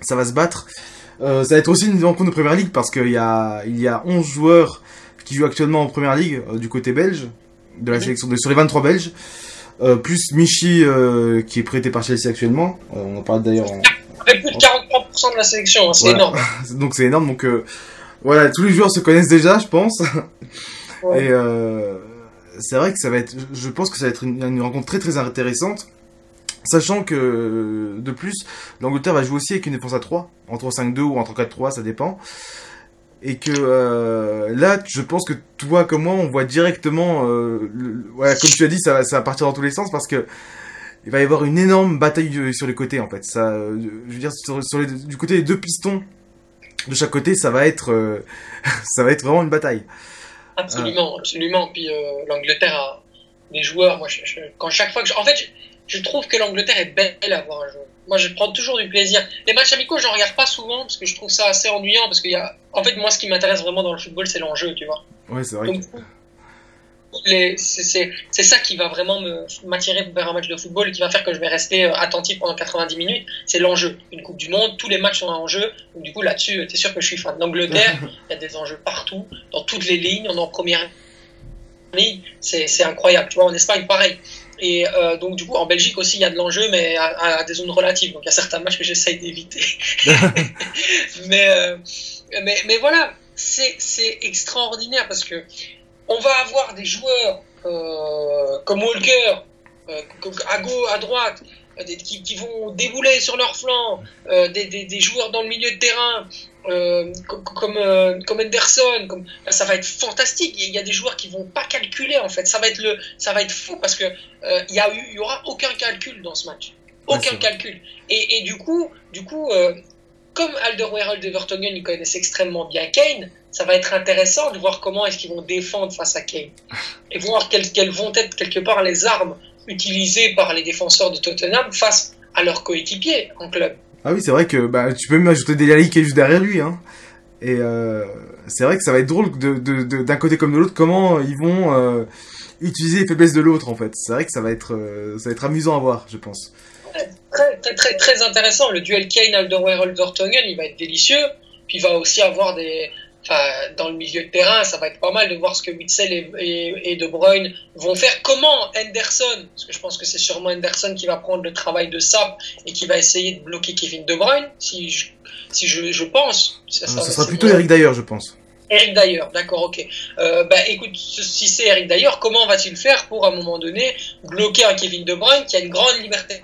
Ça va se battre. Euh, ça va être aussi une rencontre de Première Ligue parce qu'il y a, il y a 11 joueurs qui jouent actuellement en Première Ligue euh, du côté belge, de la sélection de, sur les 23 belges. Euh, plus Michi euh, qui est prêté par Chelsea actuellement. Euh, on en parle d'ailleurs en. Avec plus de 43% de la sélection, hein, c'est voilà. énorme. *laughs* donc c'est énorme. Donc euh, voilà, tous les joueurs se connaissent déjà, je pense. Ouais. Et c'est vrai que ça va être. Je pense que ça va être une, une rencontre très très intéressante. Sachant que, de plus, l'Angleterre va jouer aussi avec une défense à 3, en 3-5-2 ou en 3-4-3, ça dépend. Et que euh, là, je pense que toi comme moi, on voit directement, euh, comme tu as dit, ça, va partir dans tous les sens parce que il va y avoir une énorme bataille sur les côtés en fait. Ça, je veux dire, du côté des deux pistons de chaque côté, ça va être, euh, *laughs* ça va être vraiment une bataille. Absolument, absolument. Puis l'Angleterre a des joueurs. Moi, quand chaque fois que, je, en fait, je, trouve que l'Angleterre est belle à voir un jeu. Moi, je prends toujours du plaisir. Les matchs amicaux, je regarde pas souvent parce que je trouve ça assez ennuyant. Parce qu'il y a, en fait, moi, ce qui m'intéresse vraiment dans le football, c'est l'enjeu, tu vois. Ouais, c'est vrai. Donc, c'est ça qui va vraiment m'attirer vers un match de football et qui va faire que je vais rester attentif pendant 90 minutes. C'est l'enjeu. Une Coupe du Monde, tous les matchs sont en jeu. Donc, du coup, là-dessus, t'es sûr que je suis fan d'Angleterre? *laughs* Il y a des enjeux partout, dans toutes les lignes. On est en première ligne. C'est incroyable. Tu vois, en Espagne, pareil. Et euh, donc, du coup, en Belgique aussi, il y a de l'enjeu, mais à, à, des zones relatives. Donc, il y a certains matchs que j'essaye d'éviter. *laughs* mais, euh, mais, mais voilà, c'est extraordinaire parce que on va avoir des joueurs euh, comme Walker, à gauche, à droite, qui, qui, vont débouler sur leur flanc, des, des, des, joueurs dans le milieu de terrain, euh, comme, comme, euh, comme Anderson, comme, ça va être fantastique. Il y a des joueurs qui vont pas calculer en fait. Ça va être le, ça va être fou parce que il y a eu, il y aura aucun calcul dans ce match. Aucun calcul. Et, et, du coup, du coup euh, comme Alderweireld et Vertonghen, ils connaissent extrêmement bien Kane, ça va être intéressant de voir comment est-ce qu'ils vont défendre face à Kane. *laughs* Et voir quelles, quelles, vont être quelque part les armes utilisées par les défenseurs de Tottenham face à leurs coéquipiers en club. Ah oui, c'est vrai que bah, tu peux même ajouter Dele qui est juste derrière lui. Hein. Et euh, c'est vrai que ça va être drôle d'un de, de, côté comme de l'autre, comment ils vont euh, utiliser les faiblesses de l'autre en fait. C'est vrai que ça va, être, euh, ça va être amusant à voir, je pense très, très, très, très intéressant. Le duel Kane, Alderweireld, Vertonghen, il va être délicieux. Puis il va aussi avoir des. Enfin, dans le milieu de terrain, ça va être pas mal de voir ce que Witzel et, De Bruyne vont faire. Comment Henderson, parce que je pense que c'est sûrement Henderson qui va prendre le travail de Sap et qui va essayer de bloquer Kevin De Bruyne, si je, si je, je pense. Ça, sera, sera plutôt Eric d'ailleurs, je pense. Eric d'ailleurs, d'accord, ok. Euh, bah écoute, si c'est Eric d'ailleurs, comment va-t-il faire pour à un moment donné bloquer un Kevin De Bruyne qui a une grande liberté?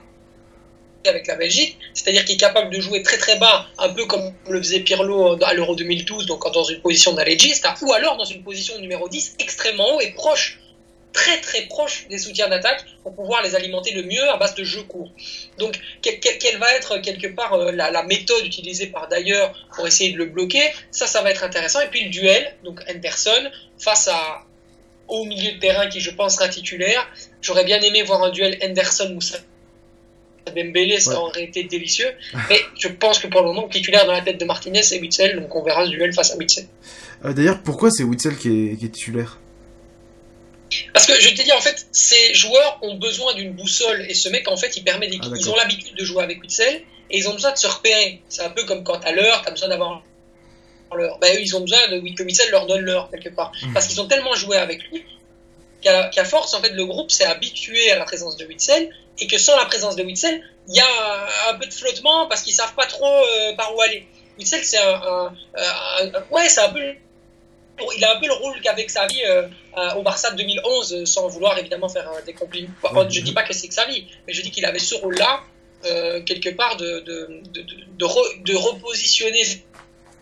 Avec la Belgique, c'est-à-dire qu'il est capable de jouer très très bas, un peu comme le faisait Pirlo à l'Euro 2012, donc dans une position d'allegiste, ou alors dans une position numéro 10 extrêmement haut et proche, très très proche des soutiens d'attaque pour pouvoir les alimenter le mieux à base de jeux courts. Donc quelle va être quelque part euh, la, méthode utilisée par d'ailleurs pour essayer de le bloquer, ça ça va être intéressant. Et puis le duel, donc Henderson face à au milieu de terrain qui je pense sera titulaire. J'aurais bien aimé voir un duel Henderson-Moussa Dembélé, ça aurait été délicieux. Mais je pense que pour le moment, titulaire dans la tête de Martinez, c'est Witzel, donc on verra ce duel face à Witzel. Euh, d'ailleurs, pourquoi c'est Witzel qui est, titulaire? Parce que je te dis, en fait, ces joueurs ont besoin d'une boussole et ce mec, en fait, il permet ah, ils ont l'habitude de jouer avec Witzel et ils ont besoin de se repérer. C'est un peu comme quand à l'heure, tu as besoin d'avoir l'heure. Ben, eux, ils ont besoin de, que Witzel leur donne l'heure quelque part. Mmh. Parce qu'ils ont tellement joué avec lui qu'à force, en fait, le groupe s'est habitué à la présence de Witzel et que sans la présence de Witzel, il y a un peu de flottement parce qu'ils savent pas trop euh, par où aller. Witzel, c'est un, ouais, c'est un peu, il a un peu le rôle qu'avec sa vie euh, au Barça de 2011, sans vouloir évidemment faire des compliments. Je dis pas que c'est que sa vie, mais je dis qu'il avait ce rôle-là euh, quelque part de de, de, de, repositionner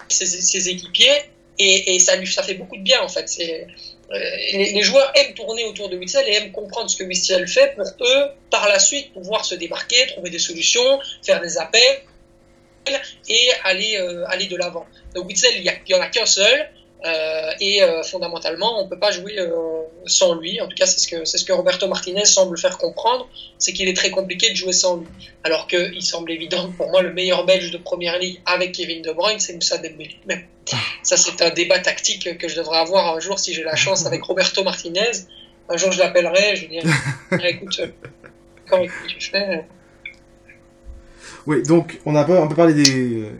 ses, ses équipiers et, et, ça lui ça fait beaucoup de bien en fait. C'est euh, les, joueurs aiment tourner autour de Witzel et aiment comprendre ce que Witzel fait pour eux, par la suite, pouvoir se démarquer, trouver des solutions, faire des appels et aller, euh, aller de l'avant. Donc Witzel, il n'y en a qu'un seul. Euh, et euh, fondamentalement, on ne peut pas jouer euh, sans lui. En tout cas, c'est ce, que, c'est ce que Roberto Martinez semble faire comprendre, c'est qu'il est très compliqué de jouer sans lui. Alors qu'il semble évident, pour moi, le meilleur Belge de Première Ligue avec Kevin De Bruyne, c'est Moussa Dembélé. Mais ça, c'est un débat tactique que je devrais avoir un jour si j'ai la chance avec Roberto Martinez. Un jour, je l'appellerai, je lui dirai, écoute, comment tu fais? Oui, donc on a un peu parlé des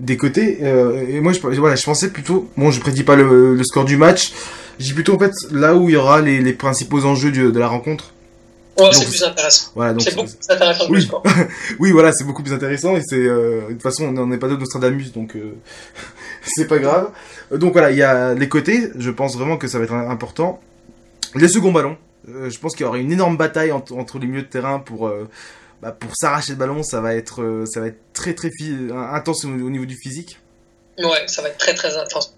des côtés. Euh, et moi, je, voilà, je pensais plutôt. Bon, je prédis pas le, score du match. J'ai plutôt en fait là où il y aura les, les principaux enjeux de la rencontre. Ouais, c'est plus intéressant. Voilà, donc c'est beaucoup plus intéressant oui. que le score. *laughs* oui, voilà, c'est beaucoup plus intéressant et c'est euh, de toute façon on n'est pas d'autres Nostradamus donc euh, *laughs* c'est pas grave. Donc voilà, il y a les côtés. Je pense vraiment que ça va être important. Les seconds ballons. je pense qu'il y aura une énorme bataille entre, entre les milieux de terrain pour bah, pour s'arracher le ballon, ça va être, euh, ça va être très très intense au, niveau du physique. Ouais, ça va être très très intense.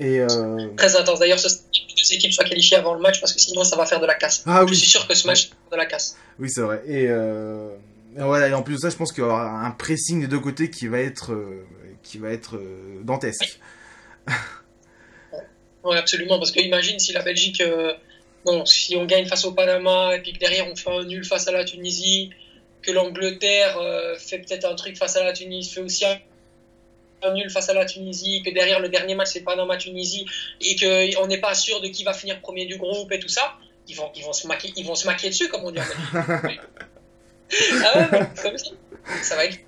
Et euh... Très intense. D'ailleurs, ce que deux équipes soient qualifiées avant le match parce que sinon ça va faire de la casse. Ah, je suis sûr que ce match va faire de la casse. Oui, c'est vrai. Et, euh... et, voilà, et en plus de ça, je pense qu'il y aura un pressing des deux côtés qui va être, euh, qui va être euh, dantesque. Oui, absolument. Parce que imagine si la Belgique, bon, si on gagne face au Panama et puis que derrière on fait un nul face à la Tunisie que l'Angleterre euh, fait peut-être un truc face à la Tunisie, fait aussi un, nul face à la Tunisie, que derrière le dernier match c'est Panama-Tunisie et qu'on n'est pas sûr de qui va finir premier du groupe et tout ça, ils vont, ils vont, se, maquer, ils vont se maquer dessus, comme on dit *laughs* ah ouais, comme ça. Ça va être.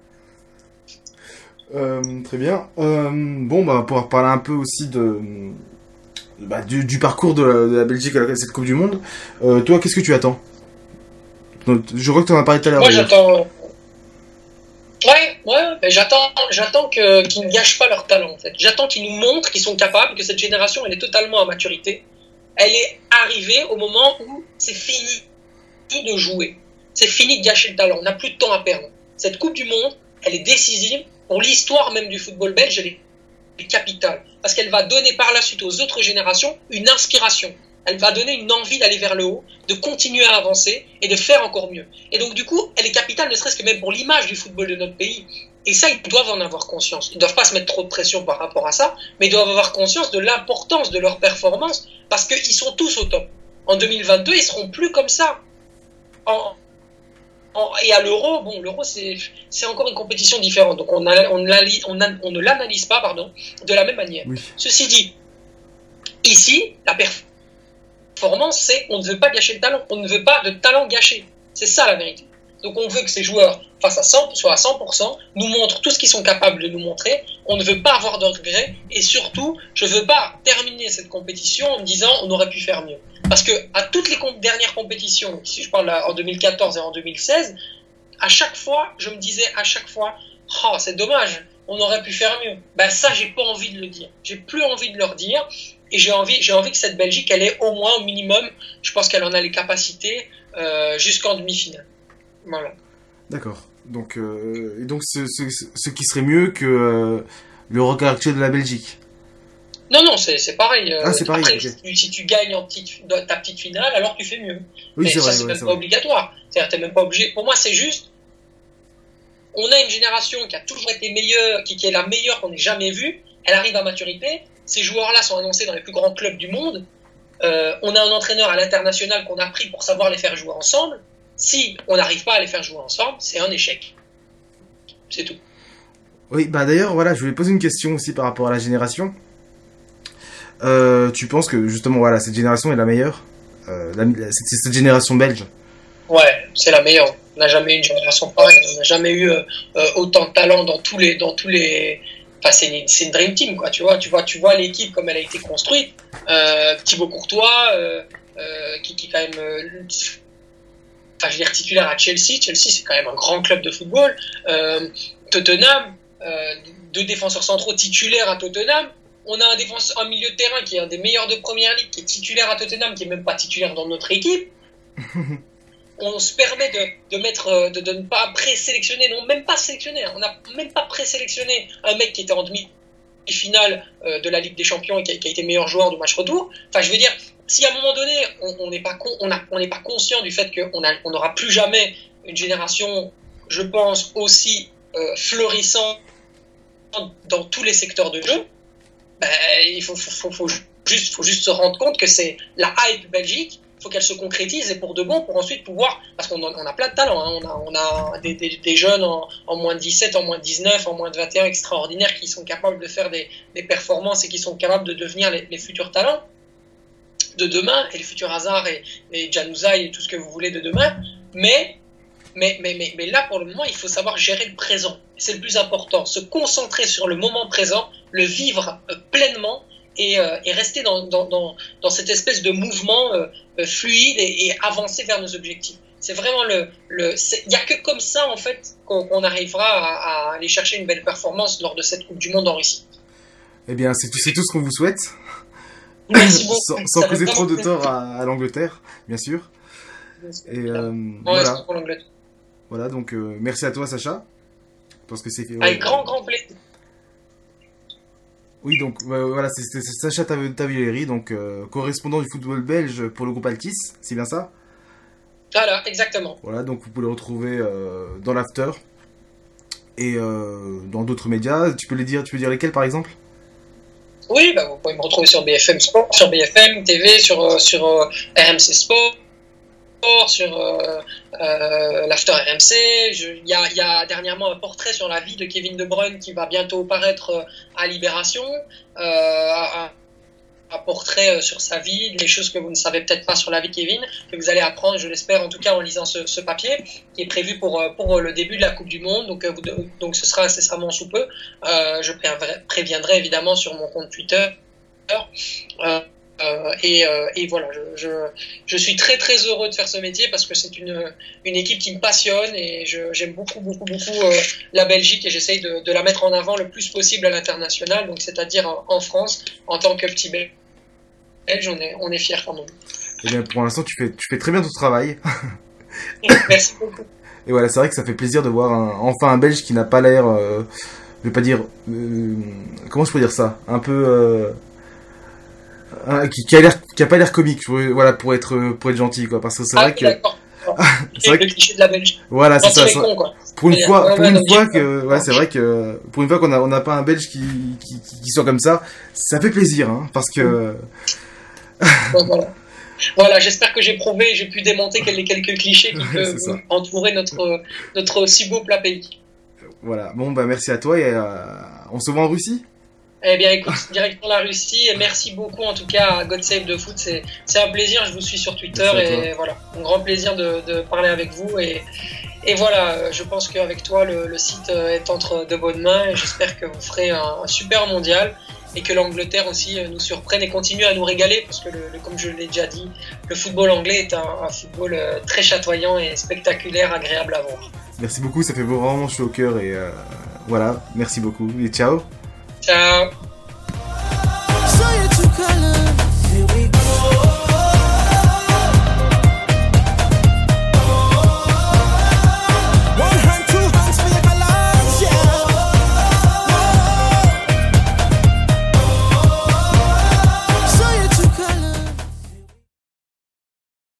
Euh, très bien. Euh, bon, bah, pour parler un peu aussi de, bah, du, parcours de la, Belgique à cette Coupe du Monde, toi, qu'est-ce que tu attends? Je crois que tu en as parlé tout à l'heure. Moi, j'attends. Ouais, ouais, j'attends, j'attends que, qu'ils ne gâchent pas leur talent, en fait. J'attends qu'ils nous montrent qu'ils sont capables, que cette génération, elle est totalement à maturité. Elle est arrivée au moment où c'est fini de jouer. C'est fini de gâcher le talent. On n'a plus de temps à perdre. Cette Coupe du Monde, elle est décisive pour l'histoire même du football belge. Elle est capitale. Parce qu'elle va donner par la suite aux autres générations une inspiration. Elle va donner une envie d'aller vers le haut, de continuer à avancer et de faire encore mieux. Et donc du coup, elle est capitale, ne serait-ce que même pour l'image du football de notre pays. Et ça, ils doivent en avoir conscience. Ils ne doivent pas se mettre trop de pression par rapport à ça, mais ils doivent avoir conscience de l'importance de leur performance parce qu'ils sont tous au top. En 2022, ils seront plus comme ça. et à l'euro, bon, l'euro, c'est encore une compétition différente. Donc, on, on, ne l'analyse pas pardon, de la même manière. Ceci dit, ici, la performance, c'est on ne veut pas gâcher le talent. On ne veut pas de talent gâché. C'est ça la vérité. Donc on veut que ces joueurs face à 100, soient à 100%, nous montrent tout ce qu'ils sont capables de nous montrer. On ne veut pas avoir de regrets et surtout, je ne veux pas terminer cette compétition en me disant on aurait pu faire mieux. Parce que à toutes les dernières compétitions, si je parle en 2014 et en 2016, à chaque fois, je me disais à chaque fois, oh, c'est dommage, on aurait pu faire mieux. Ben ça, j'ai pas envie de le dire. J'ai plus envie de leur dire. Et j'ai envie, j'ai envie que cette Belgique, elle ait au moins, au minimum, je pense qu'elle en a les capacités euh, jusqu'en demi-finale. Voilà. D'accord. Donc, euh, et donc ce, ce, qui serait mieux que euh, le record actuel de la Belgique? Non, non, c'est pareil. Ah, c'est pareil. si, tu gagnes en petite, ta petite finale, alors tu fais mieux. Oui, Mais ça, c'est même pas obligatoire. C'est-à-dire, même pas obligé. Pour moi, c'est juste. On a une génération qui a toujours été meilleure, qui, qui est la meilleure qu'on ait jamais vue. Elle arrive à maturité. Ces joueurs-là sont annoncés dans les plus grands clubs du monde. Euh, on a un entraîneur à l'international qu'on a pris pour savoir les faire jouer ensemble. Si on n'arrive pas à les faire jouer ensemble, c'est un échec. C'est tout. Oui, bah d'ailleurs, voilà, je voulais poser une question aussi par rapport à la génération. Euh, tu penses que justement, voilà, cette génération est la meilleure euh, C'est cette génération belge? Ouais, c'est la meilleure. On n'a jamais eu une génération pareille. On n'a jamais eu euh, autant de talent dans tous les, dans tous les. Enfin, c'est une, dream team, quoi. Tu vois, tu vois, tu vois l'équipe comme elle a été construite. Thibaut Courtois, qui, qui quand même enfin je veux dire titulaire à Chelsea. Chelsea c'est quand même un grand club de football. Euh, Tottenham, euh, deux défenseurs centraux titulaires à Tottenham. On a un, défenseur, un milieu de terrain qui est un des meilleurs de première ligue, qui est titulaire à Tottenham, qui est même pas titulaire dans notre équipe. *laughs* on se permet de, mettre, euh, de, ne pas présélectionner, non, même pas sélectionner. On n'a même pas présélectionné un mec qui était en demi finale de la Ligue des Champions et qui a, été meilleur joueur du match retour. Enfin, je veux dire, si à un moment donné, on n'est pas, on on pas conscient du fait qu'on n'aura plus jamais une génération, je pense, aussi euh, florissante dans tous les secteurs de jeu, ben, il faut, juste, faut juste se rendre compte que c'est la hype Belgique, faut qu'elle se concrétise et pour de bon, pour ensuite pouvoir, parce qu'on on a plein de talents, hein. on, a, des, jeunes en, moins de 17, en moins de 19, en moins de 21 extraordinaires qui sont capables de faire des, des performances et qui sont capables de devenir les, les futurs talents de demain, et le futur hasard et, et et tout ce que vous voulez de demain, mais, mais, mais, mais, mais là, pour le moment, il faut savoir gérer le présent. C'est le plus important. Se concentrer sur le moment présent, le vivre euh, pleinement et, euh, et, rester dans, dans, dans, dans, cette espèce de mouvement euh, fluide et, et, avancer vers nos objectifs. C'est vraiment le. Il n'y a que comme ça, en fait, qu'on arrivera à, à, aller chercher une belle performance lors de cette Coupe du Monde en Russie. Eh bien, c'est tout, tout ce qu'on vous souhaite. *laughs* sans, causer trop de tort à, l'Angleterre, bien sûr. Et euh, voilà. Voilà, donc euh, merci à toi, Sacha. Parce que c'est Avec grand, grand plaisir. Oui, donc voilà, c'est Sacha Tavilleri, donc euh, correspondant du football belge pour le groupe Altis, c'est bien ça? Voilà, exactement. Voilà, donc vous pouvez le retrouver dans l'after et dans d'autres médias. Tu peux les dire, tu peux dire lesquels par exemple? Oui, bah, vous pouvez me retrouver sur BFM Sport, sur BFM TV, sur, euh, sur euh, RMC Sport, sur euh, l'After RMC. Il y a, dernièrement un portrait sur la vie de Kevin De Bruyne qui va bientôt paraître à Libération. Un, portrait sur sa vie, des choses que vous ne savez peut-être pas sur la vie de Kevin, que vous allez apprendre, je l'espère en tout cas en lisant ce, papier, qui est prévu pour, pour le début de la Coupe du Monde. Donc, donc ce sera nécessairement sous peu. Euh, je préviendrai évidemment sur mon compte Twitter. Euh, euh, et, et, voilà, je, je, suis très très heureux de faire ce métier parce que c'est une, une équipe qui me passionne et j'aime beaucoup beaucoup beaucoup la Belgique et j'essaye de, de, la mettre en avant le plus possible à l'international, donc c'est-à-dire en, France en tant que petit belge, on est, on est fiers quand même. Et eh bien, pour l'instant, tu fais, tu fais très bien ton travail. Merci beaucoup. *laughs* Et voilà, c'est vrai que ça fait plaisir de voir un, enfin un Belge qui n'a pas l'air je vais pas dire, euh, comment je peux dire ça, un peu, euh, Hein, qui, qui a l'air, qui a pas l'air comique, voilà, pour être, pour être gentil, quoi. Parce que c'est Ah, vrai que, *laughs* c'est vrai le cliché de la Belgique. voilà, c'est ça. ça- con, quoi. Pour une fois, ouais, pour ouais, une fois que, ouais, c'est vrai que, pour une fois qu'on a, on n'a pas un Belge qui, qui, qui, soit comme ça, ça fait plaisir, hein, parce que, voilà. Voilà, j'espère que j'ai prouvé, j'ai pu démonter les quelques clichés qui *laughs* peuvent entourer notre, notre si beau plat pays. voilà. Bon, bah, merci à toi et, euh, on se voit en Russie? Eh bien, écoute, direction la Russie, et merci beaucoup en tout cas à God Save the Foot. C'est, c'est un plaisir, je vous suis sur Twitter, et voilà, un grand plaisir de, de parler avec vous. Et, et voilà, je pense qu'avec toi, le, le site euh, est entre de bonnes mains, et j'espère que vous ferez un, un super mondial, et que l'Angleterre aussi euh, nous surprenne et continue à nous régaler, parce que, le, le- comme je l'ai déjà dit, le football anglais est un, un football euh, très chatoyant et spectaculaire, agréable à voir. Merci beaucoup, ça fait vraiment chaud au cœur et, euh, voilà. Merci beaucoup et ciao. Ciao.